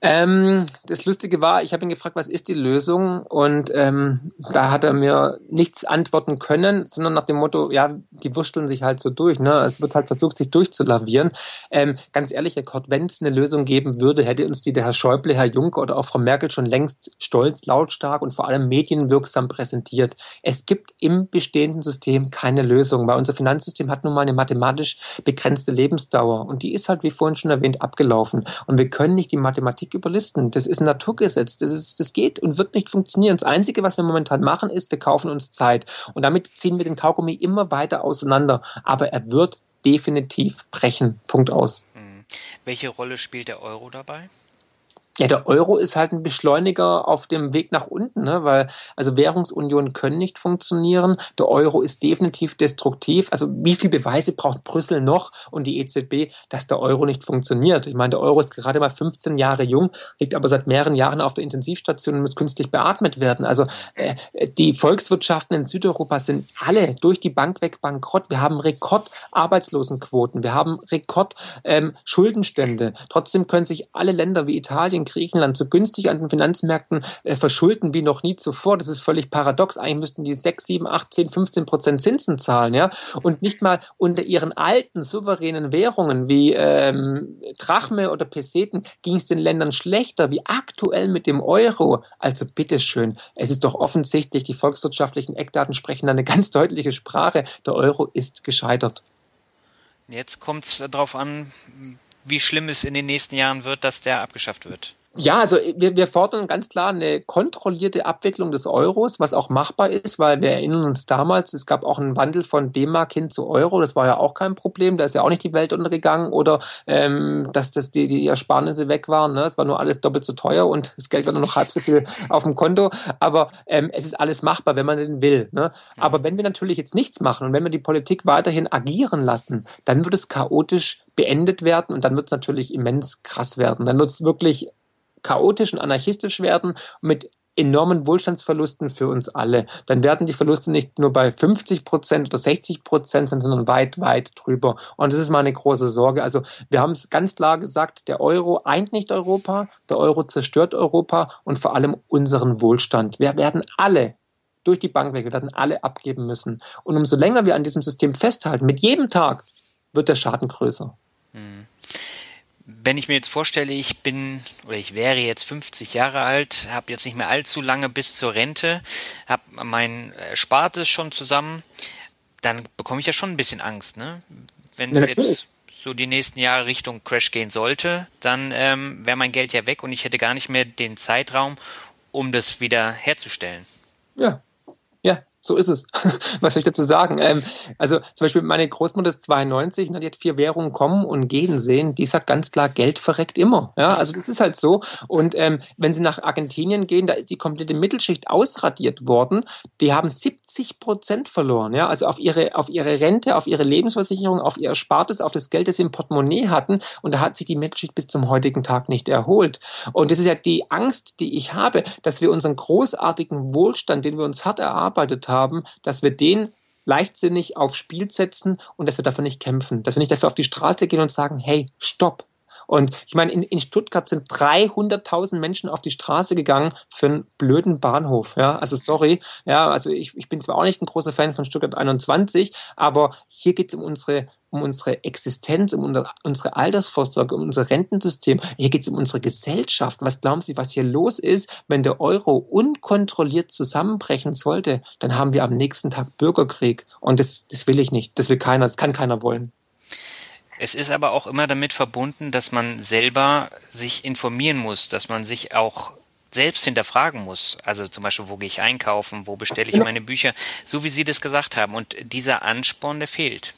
Ähm, das Lustige war, ich habe ihn gefragt, was ist die Lösung? Und ähm, da hat er mir nichts antworten können, sondern nach dem Motto, ja, die wursteln sich halt so durch. Ne? Es wird halt versucht, sich durchzulavieren. Ähm, ganz ehrlich, Herr Kort, wenn es eine Lösung geben würde, hätte uns die der Herr Schäuble, Herr Juncker oder auch Frau Merkel schon längst stolz, lautstark und vor allem medienwirksam präsentiert. Es gibt im bestehenden System keine Lösung, weil unser Finanzsystem hat nun mal eine mathematisch begrenzte Lebensdauer und die ist halt, wie vorhin schon erwähnt, abgelaufen. Und wir können nicht die Mathematik Politik überlisten. Das ist ein Naturgesetz. Das, ist, das geht und wird nicht funktionieren. Das Einzige, was wir momentan machen, ist, wir kaufen uns Zeit. Und damit ziehen wir den Kaugummi immer weiter auseinander. Aber er wird definitiv brechen. Punkt aus. Hm. Welche Rolle spielt der Euro dabei? Ja, der Euro ist halt ein Beschleuniger auf dem Weg nach unten, ne? weil also Währungsunionen können nicht funktionieren. Der Euro ist definitiv destruktiv. Also wie viel Beweise braucht Brüssel noch und die EZB, dass der Euro nicht funktioniert? Ich meine, der Euro ist gerade mal 15 Jahre jung, liegt aber seit mehreren Jahren auf der Intensivstation und muss künstlich beatmet werden. Also äh, die Volkswirtschaften in Südeuropa sind alle durch die Bank weg bankrott. Wir haben Rekordarbeitslosenquoten, wir haben Rekordschuldenstände. Ähm, Trotzdem können sich alle Länder wie Italien, Griechenland so günstig an den Finanzmärkten äh, verschulden wie noch nie zuvor. Das ist völlig paradox. Eigentlich müssten die 6, 7, 8, 10, 15 Prozent Zinsen zahlen, ja. Und nicht mal unter ihren alten souveränen Währungen wie ähm, Drachme oder Peseten ging es den Ländern schlechter wie aktuell mit dem Euro. Also bitteschön. Es ist doch offensichtlich, die volkswirtschaftlichen Eckdaten sprechen eine ganz deutliche Sprache. Der Euro ist gescheitert. Jetzt kommt es darauf an, wie schlimm es in den nächsten Jahren wird, dass der abgeschafft wird. Ja, also wir, wir fordern ganz klar eine kontrollierte Abwicklung des Euros, was auch machbar ist, weil wir erinnern uns damals, es gab auch einen Wandel von D-Mark hin zu Euro, das war ja auch kein Problem, da ist ja auch nicht die Welt untergegangen oder ähm, dass das die, die Ersparnisse weg waren, ne? es war nur alles doppelt so teuer und das Geld war nur noch halb so viel auf dem Konto, aber ähm, es ist alles machbar, wenn man denn will. Ne? Aber wenn wir natürlich jetzt nichts machen und wenn wir die Politik weiterhin agieren lassen, dann wird es chaotisch beendet werden und dann wird es natürlich immens krass werden. Dann wird es wirklich chaotisch und anarchistisch werden mit enormen Wohlstandsverlusten für uns alle. Dann werden die Verluste nicht nur bei 50 Prozent oder 60 Prozent sein, sondern weit, weit drüber. Und das ist meine große Sorge. Also wir haben es ganz klar gesagt, der Euro eint nicht Europa, der Euro zerstört Europa und vor allem unseren Wohlstand. Wir werden alle durch die Bank weg, wir werden alle abgeben müssen. Und umso länger wir an diesem System festhalten, mit jedem Tag wird der Schaden größer. Mhm wenn ich mir jetzt vorstelle, ich bin oder ich wäre jetzt 50 Jahre alt, habe jetzt nicht mehr allzu lange bis zur Rente, habe mein Erspartes schon zusammen, dann bekomme ich ja schon ein bisschen Angst, ne? Wenn es ja, jetzt so die nächsten Jahre Richtung Crash gehen sollte, dann ähm, wäre mein Geld ja weg und ich hätte gar nicht mehr den Zeitraum, um das wieder herzustellen. Ja, so ist es. Was soll ich dazu sagen? Ähm, also zum Beispiel meine Großmutter ist 92 und die hat vier Währungen kommen und gehen sehen. Die sagt ganz klar, Geld verreckt immer. Ja, also das ist halt so. Und ähm, wenn sie nach Argentinien gehen, da ist die komplette Mittelschicht ausradiert worden. Die haben 70 Prozent verloren. Ja, also auf ihre auf ihre Rente, auf ihre Lebensversicherung, auf ihr Erspartes, auf das Geld, das sie im Portemonnaie hatten. Und da hat sich die Mittelschicht bis zum heutigen Tag nicht erholt. Und das ist ja die Angst, die ich habe, dass wir unseren großartigen Wohlstand, den wir uns hart erarbeitet haben, dass wir den leichtsinnig aufs Spiel setzen und dass wir dafür nicht kämpfen. Dass wir nicht dafür auf die Straße gehen und sagen, hey, stopp. Und ich meine, in, in Stuttgart sind 300.000 Menschen auf die Straße gegangen für einen blöden Bahnhof. Ja, also sorry. Ja, also ich, ich bin zwar auch nicht ein großer Fan von Stuttgart 21, aber hier geht es um unsere um unsere Existenz, um unsere Altersvorsorge, um unser Rentensystem. Hier geht es um unsere Gesellschaft. Was glauben Sie, was hier los ist, wenn der Euro unkontrolliert zusammenbrechen sollte? Dann haben wir am nächsten Tag Bürgerkrieg. Und das, das will ich nicht. Das will keiner. Das kann keiner wollen. Es ist aber auch immer damit verbunden, dass man selber sich informieren muss, dass man sich auch selbst hinterfragen muss. Also zum Beispiel, wo gehe ich einkaufen, wo bestelle ich meine Bücher, so wie Sie das gesagt haben. Und dieser Ansporn, der fehlt.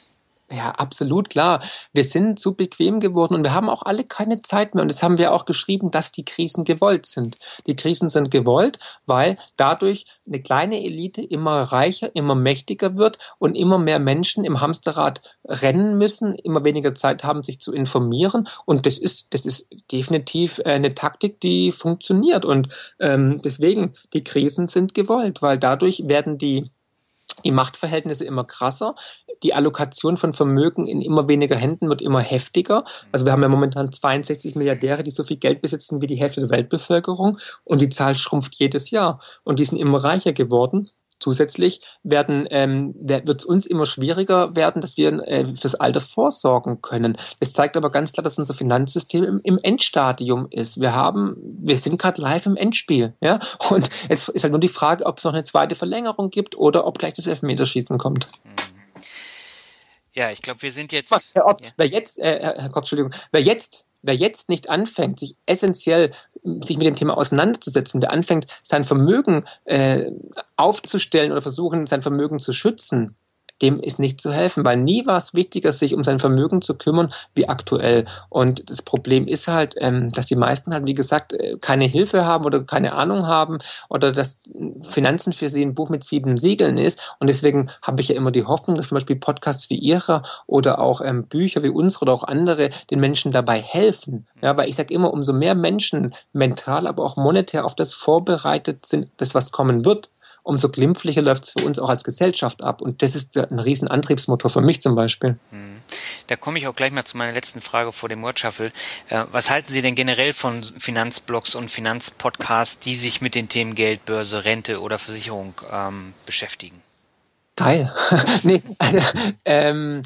Ja, absolut klar. Wir sind zu bequem geworden und wir haben auch alle keine Zeit mehr. Und das haben wir auch geschrieben, dass die Krisen gewollt sind. Die Krisen sind gewollt, weil dadurch eine kleine Elite immer reicher, immer mächtiger wird und immer mehr Menschen im Hamsterrad rennen müssen, immer weniger Zeit haben, sich zu informieren. Und das ist, das ist definitiv äh, eine Taktik, die funktioniert. Und ähm, deswegen, die Krisen sind gewollt, weil dadurch werden die die Machtverhältnisse immer krasser, die Allokation von Vermögen in immer weniger Händen wird immer heftiger. Also wir haben ja momentan 62 Milliardäre, die so viel Geld besitzen wie die Hälfte der Weltbevölkerung und die Zahl schrumpft jedes Jahr und die sind immer reicher geworden. Zusätzlich werden, ähm, wird es uns immer schwieriger werden, dass wir äh, fürs Alter vorsorgen können. Das zeigt aber ganz klar, dass unser Finanzsystem im, im Endstadium ist. Wir haben, wir sind gerade live im Endspiel, ja. Und jetzt ist halt nur die Frage, ob es noch eine zweite Verlängerung gibt oder ob gleich das Elfmeterschießen kommt. Ja, ich glaube, wir sind jetzt. Herr Ott, ja. wer jetzt, äh, Herr Gott, Entschuldigung, wer jetzt wer jetzt nicht anfängt, sich essentiell sich mit dem Thema auseinanderzusetzen, wer anfängt, sein Vermögen äh, aufzustellen oder versuchen, sein Vermögen zu schützen, dem ist nicht zu helfen, weil nie war es wichtiger, sich um sein Vermögen zu kümmern, wie aktuell. Und das Problem ist halt, ähm, dass die meisten halt, wie gesagt, äh, keine Hilfe haben oder keine Ahnung haben oder dass Finanzen für sie ein Buch mit sieben Siegeln ist. Und deswegen habe ich ja immer die Hoffnung, dass zum Beispiel Podcasts wie Ihrer oder auch ähm, Bücher wie unsere oder auch andere den Menschen dabei helfen. Ja, weil ich sage immer, umso mehr Menschen mental, aber auch monetär auf das vorbereitet sind, das was kommen wird, umso glimpflicher läuft es für uns auch als Gesellschaft ab. Und das ist ein riesen Antriebsmotor für mich zum Beispiel. Hm. Da komme ich auch gleich mal zu meiner letzten Frage vor dem Word Shuffle. Äh, was halten Sie denn generell von Finanzblogs und Finanzpodcasts, die sich mit den Themen Geld, Börse, Rente oder Versicherung ähm, beschäftigen? Geil. nee, also, ähm,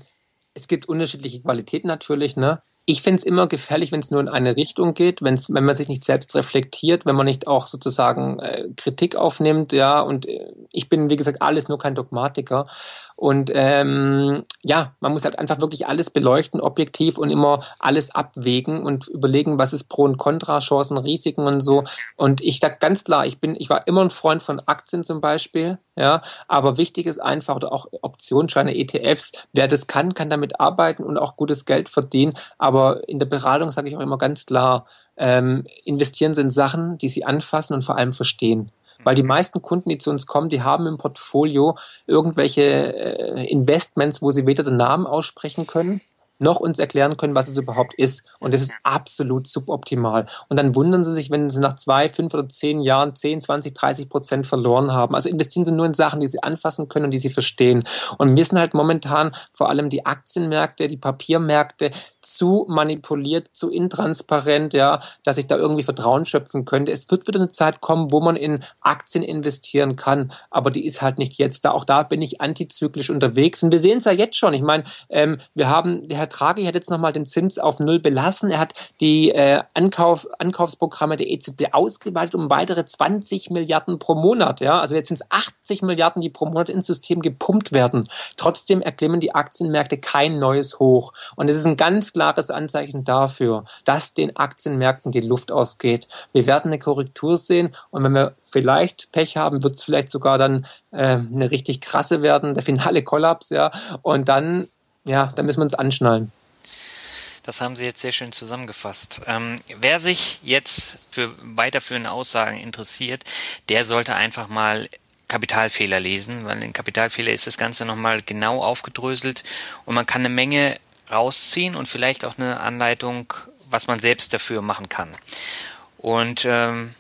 es gibt unterschiedliche Qualitäten natürlich, ne? Ich finde es immer gefährlich, wenn es nur in eine Richtung geht, wenn's, wenn man sich nicht selbst reflektiert, wenn man nicht auch sozusagen äh, Kritik aufnimmt, ja. Und äh, ich bin, wie gesagt, alles nur kein Dogmatiker. Und ähm, ja, man muss halt einfach wirklich alles beleuchten, objektiv und immer alles abwägen und überlegen, was ist Pro und Contra, Chancen, Risiken und so. Und ich sag ganz klar, ich bin, ich war immer ein Freund von Aktien zum Beispiel, ja, aber wichtig ist einfach, oder auch Optionsscheine, ETFs, wer das kann, kann damit arbeiten und auch gutes Geld verdienen. Aber in der Beratung sage ich auch immer ganz klar, ähm, investieren Sie in Sachen, die Sie anfassen und vor allem verstehen. Weil die meisten Kunden, die zu uns kommen, die haben im Portfolio irgendwelche äh, Investments, wo sie weder den Namen aussprechen können, noch uns erklären können, was es überhaupt ist. Und das ist absolut suboptimal. Und dann wundern sie sich, wenn sie nach zwei, fünf oder zehn Jahren 10, 20, 30 Prozent verloren haben. Also investieren sie nur in Sachen, die sie anfassen können und die sie verstehen. Und mir sind halt momentan vor allem die Aktienmärkte, die Papiermärkte zu manipuliert, zu intransparent, ja, dass ich da irgendwie Vertrauen schöpfen könnte. Es wird wieder eine Zeit kommen, wo man in Aktien investieren kann, aber die ist halt nicht jetzt da. Auch da bin ich antizyklisch unterwegs. Und wir sehen es ja jetzt schon. Ich meine, ähm, wir haben, der Herr Draghi hat jetzt nochmal den Zins auf Null belassen. Er hat die äh, Ankauf, Ankaufsprogramme der EZB ausgeweitet um weitere 20 Milliarden pro Monat. Ja? Also jetzt sind es 80 Milliarden, die pro Monat ins System gepumpt werden. Trotzdem erklimmen die Aktienmärkte kein neues Hoch. Und es ist ein ganz klares Anzeichen dafür, dass den Aktienmärkten die Luft ausgeht. Wir werden eine Korrektur sehen und wenn wir vielleicht Pech haben, wird es vielleicht sogar dann äh, eine richtig krasse werden, der finale Kollaps, ja. Und dann ja, da müssen wir uns anschnallen. Das haben Sie jetzt sehr schön zusammengefasst. Ähm, wer sich jetzt für weiterführende Aussagen interessiert, der sollte einfach mal Kapitalfehler lesen, weil in Kapitalfehler ist das Ganze nochmal genau aufgedröselt und man kann eine Menge rausziehen und vielleicht auch eine Anleitung, was man selbst dafür machen kann. Und ähm,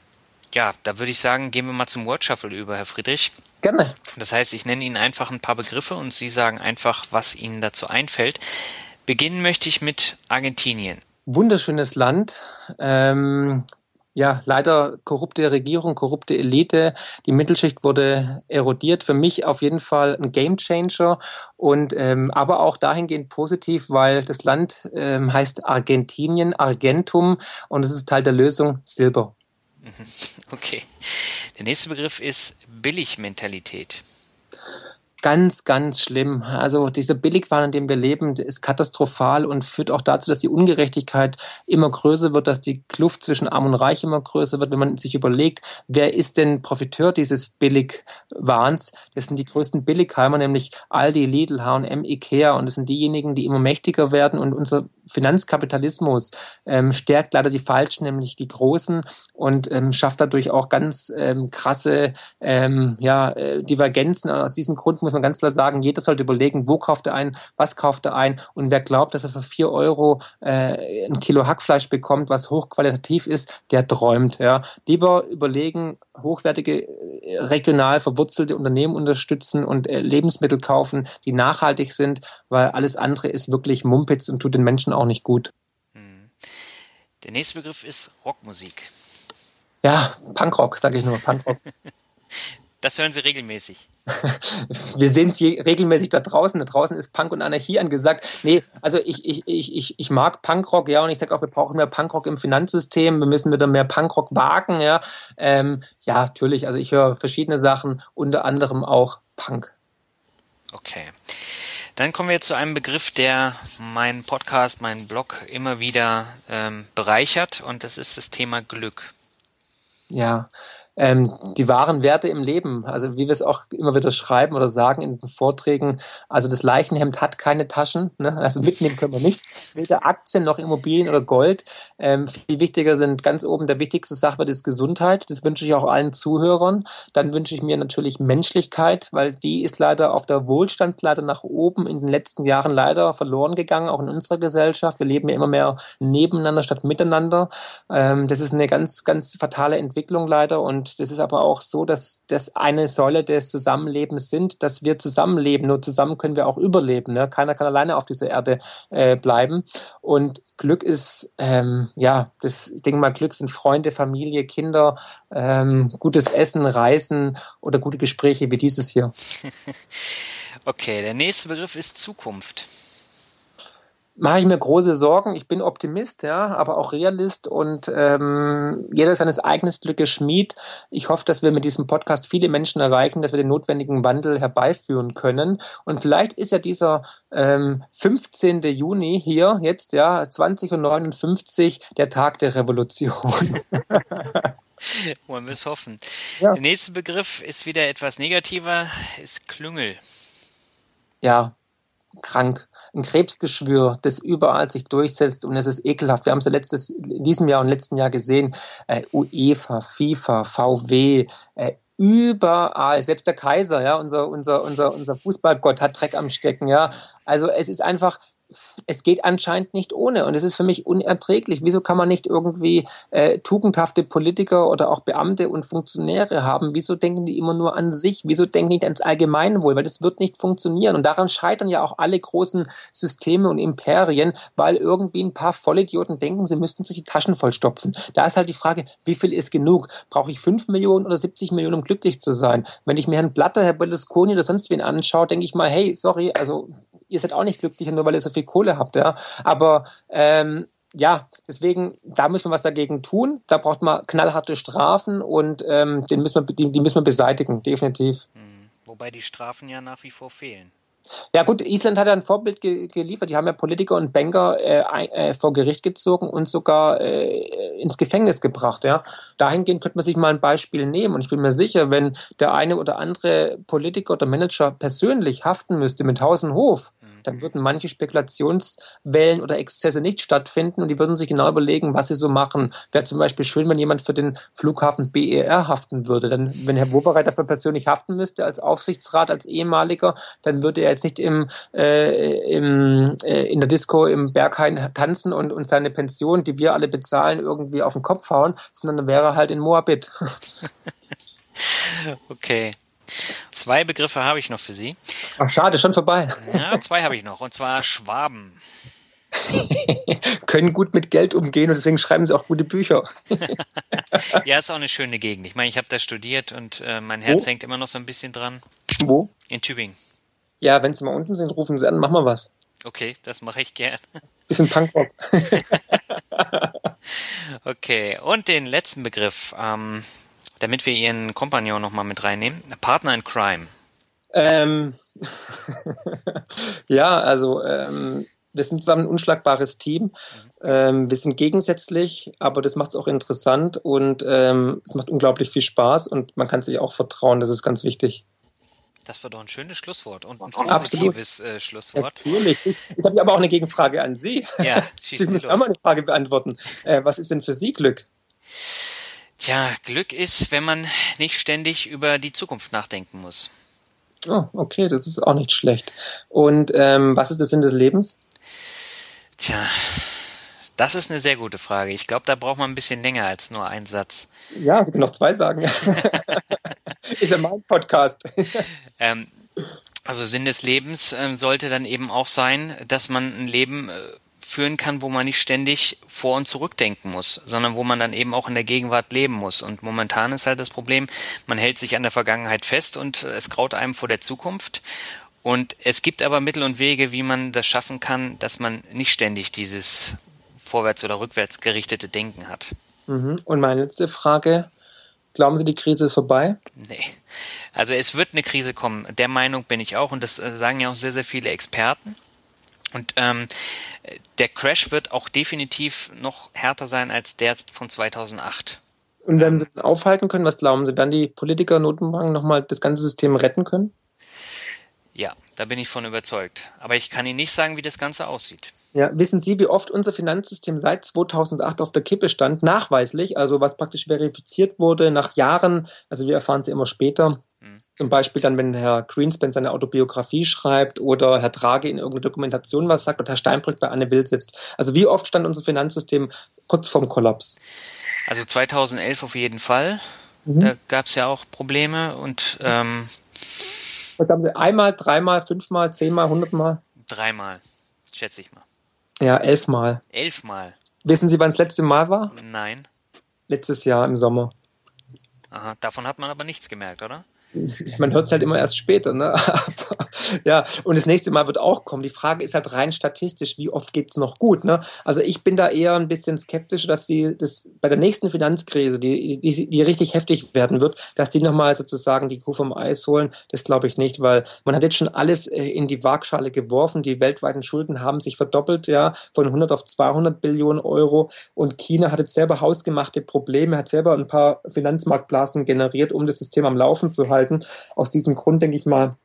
ja, da würde ich sagen, gehen wir mal zum Word Shuffle über, Herr Friedrich. Gerne. Das heißt, ich nenne Ihnen einfach ein paar Begriffe und Sie sagen einfach, was Ihnen dazu einfällt. Beginnen möchte ich mit Argentinien. Wunderschönes Land. Ähm, ja, leider korrupte Regierung, korrupte Elite. Die Mittelschicht wurde erodiert. Für mich auf jeden Fall ein Gamechanger und ähm, aber auch dahingehend positiv, weil das Land ähm, heißt Argentinien, Argentum und es ist Teil der Lösung Silber. Okay. Der nächste Begriff ist Billigmentalität. Ganz, ganz schlimm. Also dieser Billigwahn, in dem wir leben, ist katastrophal und führt auch dazu, dass die Ungerechtigkeit immer größer wird, dass die Kluft zwischen Arm und Reich immer größer wird. Wenn man sich überlegt, wer ist denn Profiteur dieses Billigwahns? Das sind die größten Billigheimer, nämlich Aldi, Lidl, H&M, Ikea und das sind diejenigen, die immer mächtiger werden und unser Finanzkapitalismus ähm, stärkt leider die Falschen, nämlich die Großen und ähm, schafft dadurch auch ganz ähm, krasse ähm, ja, äh, Divergenzen. Aus diesem Grund muss man ganz klar sagen, jeder sollte überlegen, wo kauft er ein, was kauft er ein und wer glaubt, dass er für vier Euro äh, ein Kilo Hackfleisch bekommt, was hochqualitativ ist, der träumt. Ja. Lieber überlegen, hochwertige, äh, regional verwurzelte Unternehmen unterstützen und äh, Lebensmittel kaufen, die nachhaltig sind, weil alles andere ist wirklich Mumpitz und tut den Menschen auch nicht gut. Hm. Der nächste Begriff ist Rockmusik. Ja, Punkrock, sage ich nur, Punkrock. Das hören Sie regelmäßig. Wir sehen es regelmäßig da draußen. Da draußen ist Punk und Anarchie angesagt. Nee, also ich, ich, ich, ich, mag Punkrock, ja, und ich sage auch, wir brauchen mehr Punkrock im Finanzsystem. Wir müssen wieder mehr Punkrock wagen, ja. Ähm, ja, natürlich. Also ich höre verschiedene Sachen, unter anderem auch Punk. Okay. Dann kommen wir jetzt zu einem Begriff, der meinen Podcast, meinen Blog immer wieder ähm, bereichert, und das ist das Thema Glück. Ja, ähm, die wahren Werte im Leben, also wie wir es auch immer wieder schreiben oder sagen in den Vorträgen, also das Leichenhemd hat keine Taschen, ne? also mitnehmen können wir nichts, weder Aktien noch Immobilien oder Gold. Ähm, viel wichtiger sind ganz oben der wichtigste Sachwert ist Gesundheit, das wünsche ich auch allen Zuhörern. Dann wünsche ich mir natürlich Menschlichkeit, weil die ist leider auf der Wohlstandsleiter nach oben in den letzten Jahren leider verloren gegangen, auch in unserer Gesellschaft. Wir leben ja immer mehr nebeneinander statt miteinander. Ähm, das ist eine ganz, ganz fatale Entwicklung leider und und das ist aber auch so, dass das eine Säule des Zusammenlebens sind, dass wir zusammenleben. Nur zusammen können wir auch überleben. Ne? Keiner kann alleine auf dieser Erde äh, bleiben. Und Glück ist, ähm, ja, das, ich denke mal, Glück sind Freunde, Familie, Kinder, ähm, gutes Essen, Reisen oder gute Gespräche wie dieses hier. Okay, der nächste Begriff ist Zukunft mache ich mir große Sorgen. Ich bin Optimist, ja, aber auch Realist und ähm, jeder seines eigenen Glückes Schmied. Ich hoffe, dass wir mit diesem Podcast viele Menschen erreichen, dass wir den notwendigen Wandel herbeiführen können. Und vielleicht ist ja dieser ähm, 15. Juni hier jetzt, ja, 20 und 59, der Tag der Revolution. Wollen wir es hoffen. Ja. Der nächste Begriff ist wieder etwas negativer, ist Klüngel. Ja, krank ein Krebsgeschwür, das überall sich durchsetzt und es ist ekelhaft. Wir haben es ja letztes, in diesem Jahr und letzten Jahr gesehen, äh, UEFA, FIFA, VW, äh, überall, selbst der Kaiser, ja, unser, unser, unser, unser Fußballgott hat Dreck am Stecken, ja. Also es ist einfach, es geht anscheinend nicht ohne. Und es ist für mich unerträglich. Wieso kann man nicht irgendwie äh, tugendhafte Politiker oder auch Beamte und Funktionäre haben? Wieso denken die immer nur an sich? Wieso denken die nicht ans Allgemeinwohl? Weil das wird nicht funktionieren. Und daran scheitern ja auch alle großen Systeme und Imperien, weil irgendwie ein paar Vollidioten denken, sie müssten sich die Taschen vollstopfen. Da ist halt die Frage, wie viel ist genug? Brauche ich fünf Millionen oder 70 Millionen, um glücklich zu sein? Wenn ich mir Herrn Blatter, Herr Berlusconi oder sonst wen anschaue, denke ich mal, hey, sorry, also ihr seid auch nicht glücklicher, nur weil ihr so viel Kohle habt, ja. Aber ähm, ja, deswegen, da müssen wir was dagegen tun. Da braucht man knallharte Strafen und ähm, den müssen wir, die, die müssen wir beseitigen, definitiv. Hm. Wobei die Strafen ja nach wie vor fehlen. Ja gut, Island hat ja ein Vorbild ge geliefert. Die haben ja Politiker und Banker äh, äh, vor Gericht gezogen und sogar äh, ins Gefängnis gebracht. Ja, dahingehend könnte man sich mal ein Beispiel nehmen. Und ich bin mir sicher, wenn der eine oder andere Politiker oder Manager persönlich haften müsste mit Haus und Hof, dann würden manche Spekulationswellen oder Exzesse nicht stattfinden und die würden sich genau überlegen, was sie so machen. Wäre zum Beispiel schön, wenn jemand für den Flughafen BER haften würde. Denn wenn Herr Wobereit dafür persönlich haften müsste als Aufsichtsrat, als ehemaliger, dann würde er jetzt nicht im, äh, im, äh, in der Disco im Berghain tanzen und, und seine Pension, die wir alle bezahlen, irgendwie auf den Kopf hauen, sondern dann wäre er halt in Moabit. okay. Zwei Begriffe habe ich noch für Sie. Ach, schade, schon vorbei. Ja, zwei habe ich noch. Und zwar Schwaben. Können gut mit Geld umgehen und deswegen schreiben sie auch gute Bücher. ja, ist auch eine schöne Gegend. Ich meine, ich habe da studiert und äh, mein Herz Wo? hängt immer noch so ein bisschen dran. Wo? In Tübingen. Ja, wenn sie mal unten sind, rufen sie an, mach mal was. Okay, das mache ich gern. Bisschen Punkrock. okay, und den letzten Begriff. Ähm, damit wir Ihren Kompagnon nochmal mit reinnehmen. Partner in Crime. Ähm, ja, also ähm, wir sind zusammen ein unschlagbares Team. Ähm, wir sind gegensätzlich, aber das macht es auch interessant und ähm, es macht unglaublich viel Spaß und man kann sich auch vertrauen, das ist ganz wichtig. Das war doch ein schönes Schlusswort und ein positives äh, Schlusswort. Natürlich. Ich, ich habe aber auch eine Gegenfrage an Sie. Ja, Sie müssen auch mal eine Frage beantworten. Äh, was ist denn für Sie Glück? Tja, Glück ist, wenn man nicht ständig über die Zukunft nachdenken muss. Oh, okay, das ist auch nicht schlecht. Und ähm, was ist der Sinn des Lebens? Tja, das ist eine sehr gute Frage. Ich glaube, da braucht man ein bisschen länger als nur einen Satz. Ja, ich kann noch zwei sagen. ist ja mein Podcast. ähm, also Sinn des Lebens äh, sollte dann eben auch sein, dass man ein Leben äh, führen kann, wo man nicht ständig vor und zurückdenken muss, sondern wo man dann eben auch in der Gegenwart leben muss. Und momentan ist halt das Problem, man hält sich an der Vergangenheit fest und es graut einem vor der Zukunft. Und es gibt aber Mittel und Wege, wie man das schaffen kann, dass man nicht ständig dieses vorwärts oder rückwärts gerichtete Denken hat. Mhm. Und meine letzte Frage, Glauben Sie, die Krise ist vorbei? Nee. Also es wird eine Krise kommen. Der Meinung bin ich auch und das äh, sagen ja auch sehr, sehr viele Experten. Und ähm, der Crash wird auch definitiv noch härter sein als der von 2008. Und werden Sie aufhalten können? Was glauben Sie? Werden die Politiker Notenbanken nochmal das ganze System retten können? Ja, da bin ich von überzeugt. Aber ich kann Ihnen nicht sagen, wie das Ganze aussieht. Ja, wissen Sie, wie oft unser Finanzsystem seit 2008 auf der Kippe stand? Nachweislich, also was praktisch verifiziert wurde nach Jahren. Also wir erfahren es immer später. Zum Beispiel dann, wenn Herr Greenspan seine Autobiografie schreibt oder Herr Draghi in irgendeiner Dokumentation was sagt oder Herr Steinbrück bei Anne Will sitzt. Also wie oft stand unser Finanzsystem kurz vorm Kollaps? Also 2011 auf jeden Fall. Mhm. Da gab es ja auch Probleme und ähm, einmal, dreimal, fünfmal, zehnmal, hundertmal? Dreimal, schätze ich mal. Ja, elfmal. Elfmal. Wissen Sie, wann das letzte Mal war? Nein. Letztes Jahr im Sommer. Aha, davon hat man aber nichts gemerkt, oder? Man hört es halt immer erst später, ne? ja, und das nächste Mal wird auch kommen. Die Frage ist halt rein statistisch, wie oft geht's noch gut, ne? Also ich bin da eher ein bisschen skeptisch, dass die das bei der nächsten Finanzkrise, die, die, die richtig heftig werden wird, dass die nochmal sozusagen die Kuh vom Eis holen. Das glaube ich nicht, weil man hat jetzt schon alles äh, in die Waagschale geworfen. Die weltweiten Schulden haben sich verdoppelt, ja, von 100 auf 200 Billionen Euro. Und China hat jetzt selber hausgemachte Probleme, hat selber ein paar Finanzmarktblasen generiert, um das System am Laufen zu halten halten. Aus diesem Grund denke ich mal,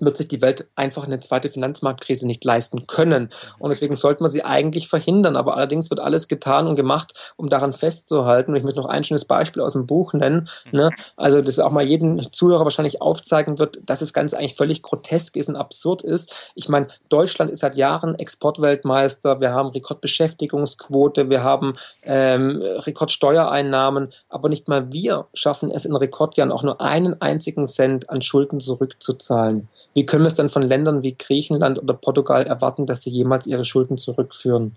wird sich die Welt einfach eine zweite Finanzmarktkrise nicht leisten können. Und deswegen sollte man sie eigentlich verhindern. Aber allerdings wird alles getan und gemacht, um daran festzuhalten. Und ich möchte noch ein schönes Beispiel aus dem Buch nennen. Ne? Also, das auch mal jedem Zuhörer wahrscheinlich aufzeigen wird, dass es ganz eigentlich völlig grotesk ist und absurd ist. Ich meine, Deutschland ist seit Jahren Exportweltmeister. Wir haben Rekordbeschäftigungsquote. Wir haben ähm, Rekordsteuereinnahmen. Aber nicht mal wir schaffen es in Rekordjahren auch nur einen einzigen Cent an Schulden zurückzuzahlen. Wie können wir es dann von Ländern wie Griechenland oder Portugal erwarten, dass sie jemals ihre Schulden zurückführen?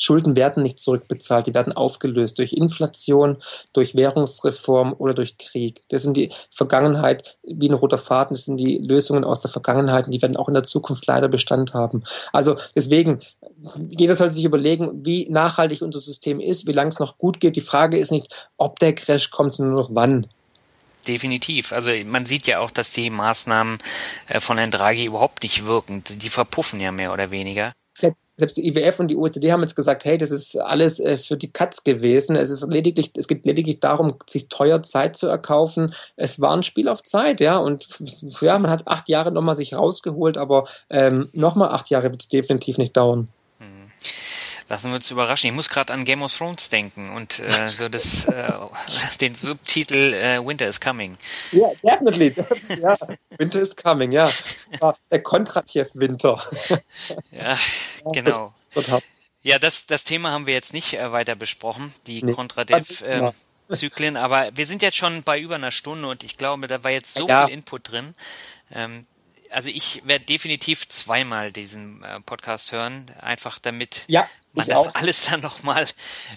Schulden werden nicht zurückbezahlt, die werden aufgelöst durch Inflation, durch Währungsreform oder durch Krieg. Das sind die Vergangenheit wie ein roter Faden, das sind die Lösungen aus der Vergangenheit und die werden auch in der Zukunft leider Bestand haben. Also deswegen, jeder soll sich überlegen, wie nachhaltig unser System ist, wie lange es noch gut geht. Die Frage ist nicht, ob der Crash kommt, sondern nur noch wann. Definitiv. Also man sieht ja auch, dass die Maßnahmen äh, von Herrn Draghi überhaupt nicht wirken. Die verpuffen ja mehr oder weniger. Selbst die IWF und die OECD haben jetzt gesagt, hey, das ist alles äh, für die Katz gewesen. Es ist lediglich, es geht lediglich darum, sich teuer Zeit zu erkaufen. Es war ein Spiel auf Zeit, ja. Und ja, man hat acht Jahre nochmal sich rausgeholt, aber ähm, nochmal acht Jahre wird es definitiv nicht dauern. Lassen wir uns überraschen. Ich muss gerade an Game of Thrones denken und äh, so das, äh, den Subtitel äh, Winter is Coming. Ja, yeah, definitely. ja, Winter is Coming, ja. Der Kontratjew Winter. ja, genau. Ja, das, das Thema haben wir jetzt nicht äh, weiter besprochen, die nee, Kontradev-Zyklen, ähm, aber wir sind jetzt schon bei über einer Stunde und ich glaube, da war jetzt so ja. viel Input drin. Ähm, also ich werde definitiv zweimal diesen äh, Podcast hören, einfach damit ja, man das auch. alles dann nochmal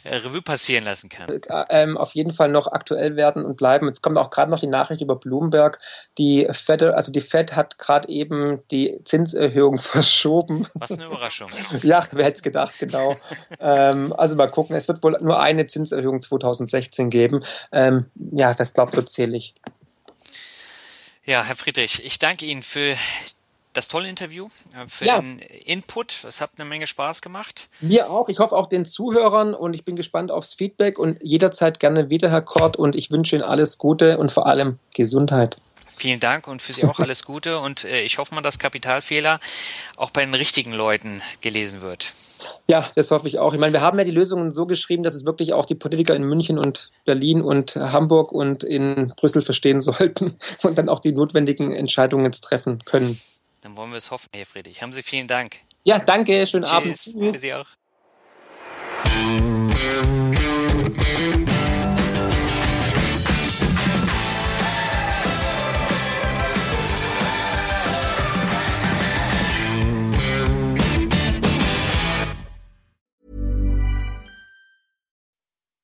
äh, Revue passieren lassen kann. Äh, ähm, auf jeden Fall noch aktuell werden und bleiben. Jetzt kommt auch gerade noch die Nachricht über Bloomberg. Die Fed, also die Fed hat gerade eben die Zinserhöhung verschoben. Was eine Überraschung. ja, wer hätte es gedacht, genau. ähm, also mal gucken, es wird wohl nur eine Zinserhöhung 2016 geben. Ähm, ja, das glaubt wird zählig. Ja, Herr Friedrich, ich danke Ihnen für das tolle Interview, äh, für Ja. den Input. Es hat eine Menge Spaß gemacht. Mir auch. Ich hoffe auch den Zuhörern und ich bin gespannt aufs Feedback und jederzeit gerne wieder, Herr Kort. Und ich wünsche Ihnen alles Gute und vor allem Gesundheit. Vielen Dank und für Sie auch alles Gute und äh, ich hoffe mal, dass Kapitalfehler auch bei den richtigen Leuten gelesen wird. Ja, das hoffe ich auch. Ich meine, wir haben ja die Lösungen so geschrieben, dass es wirklich auch die Politiker in München und Berlin und Hamburg und in Brüssel verstehen sollten und dann auch die notwendigen Entscheidungen jetzt treffen können. Dann wollen wir es hoffen, Herr Friedrich. Haben Sie vielen Dank. Ja, danke. Schönen Abend. Tschüss. Für Sie auch.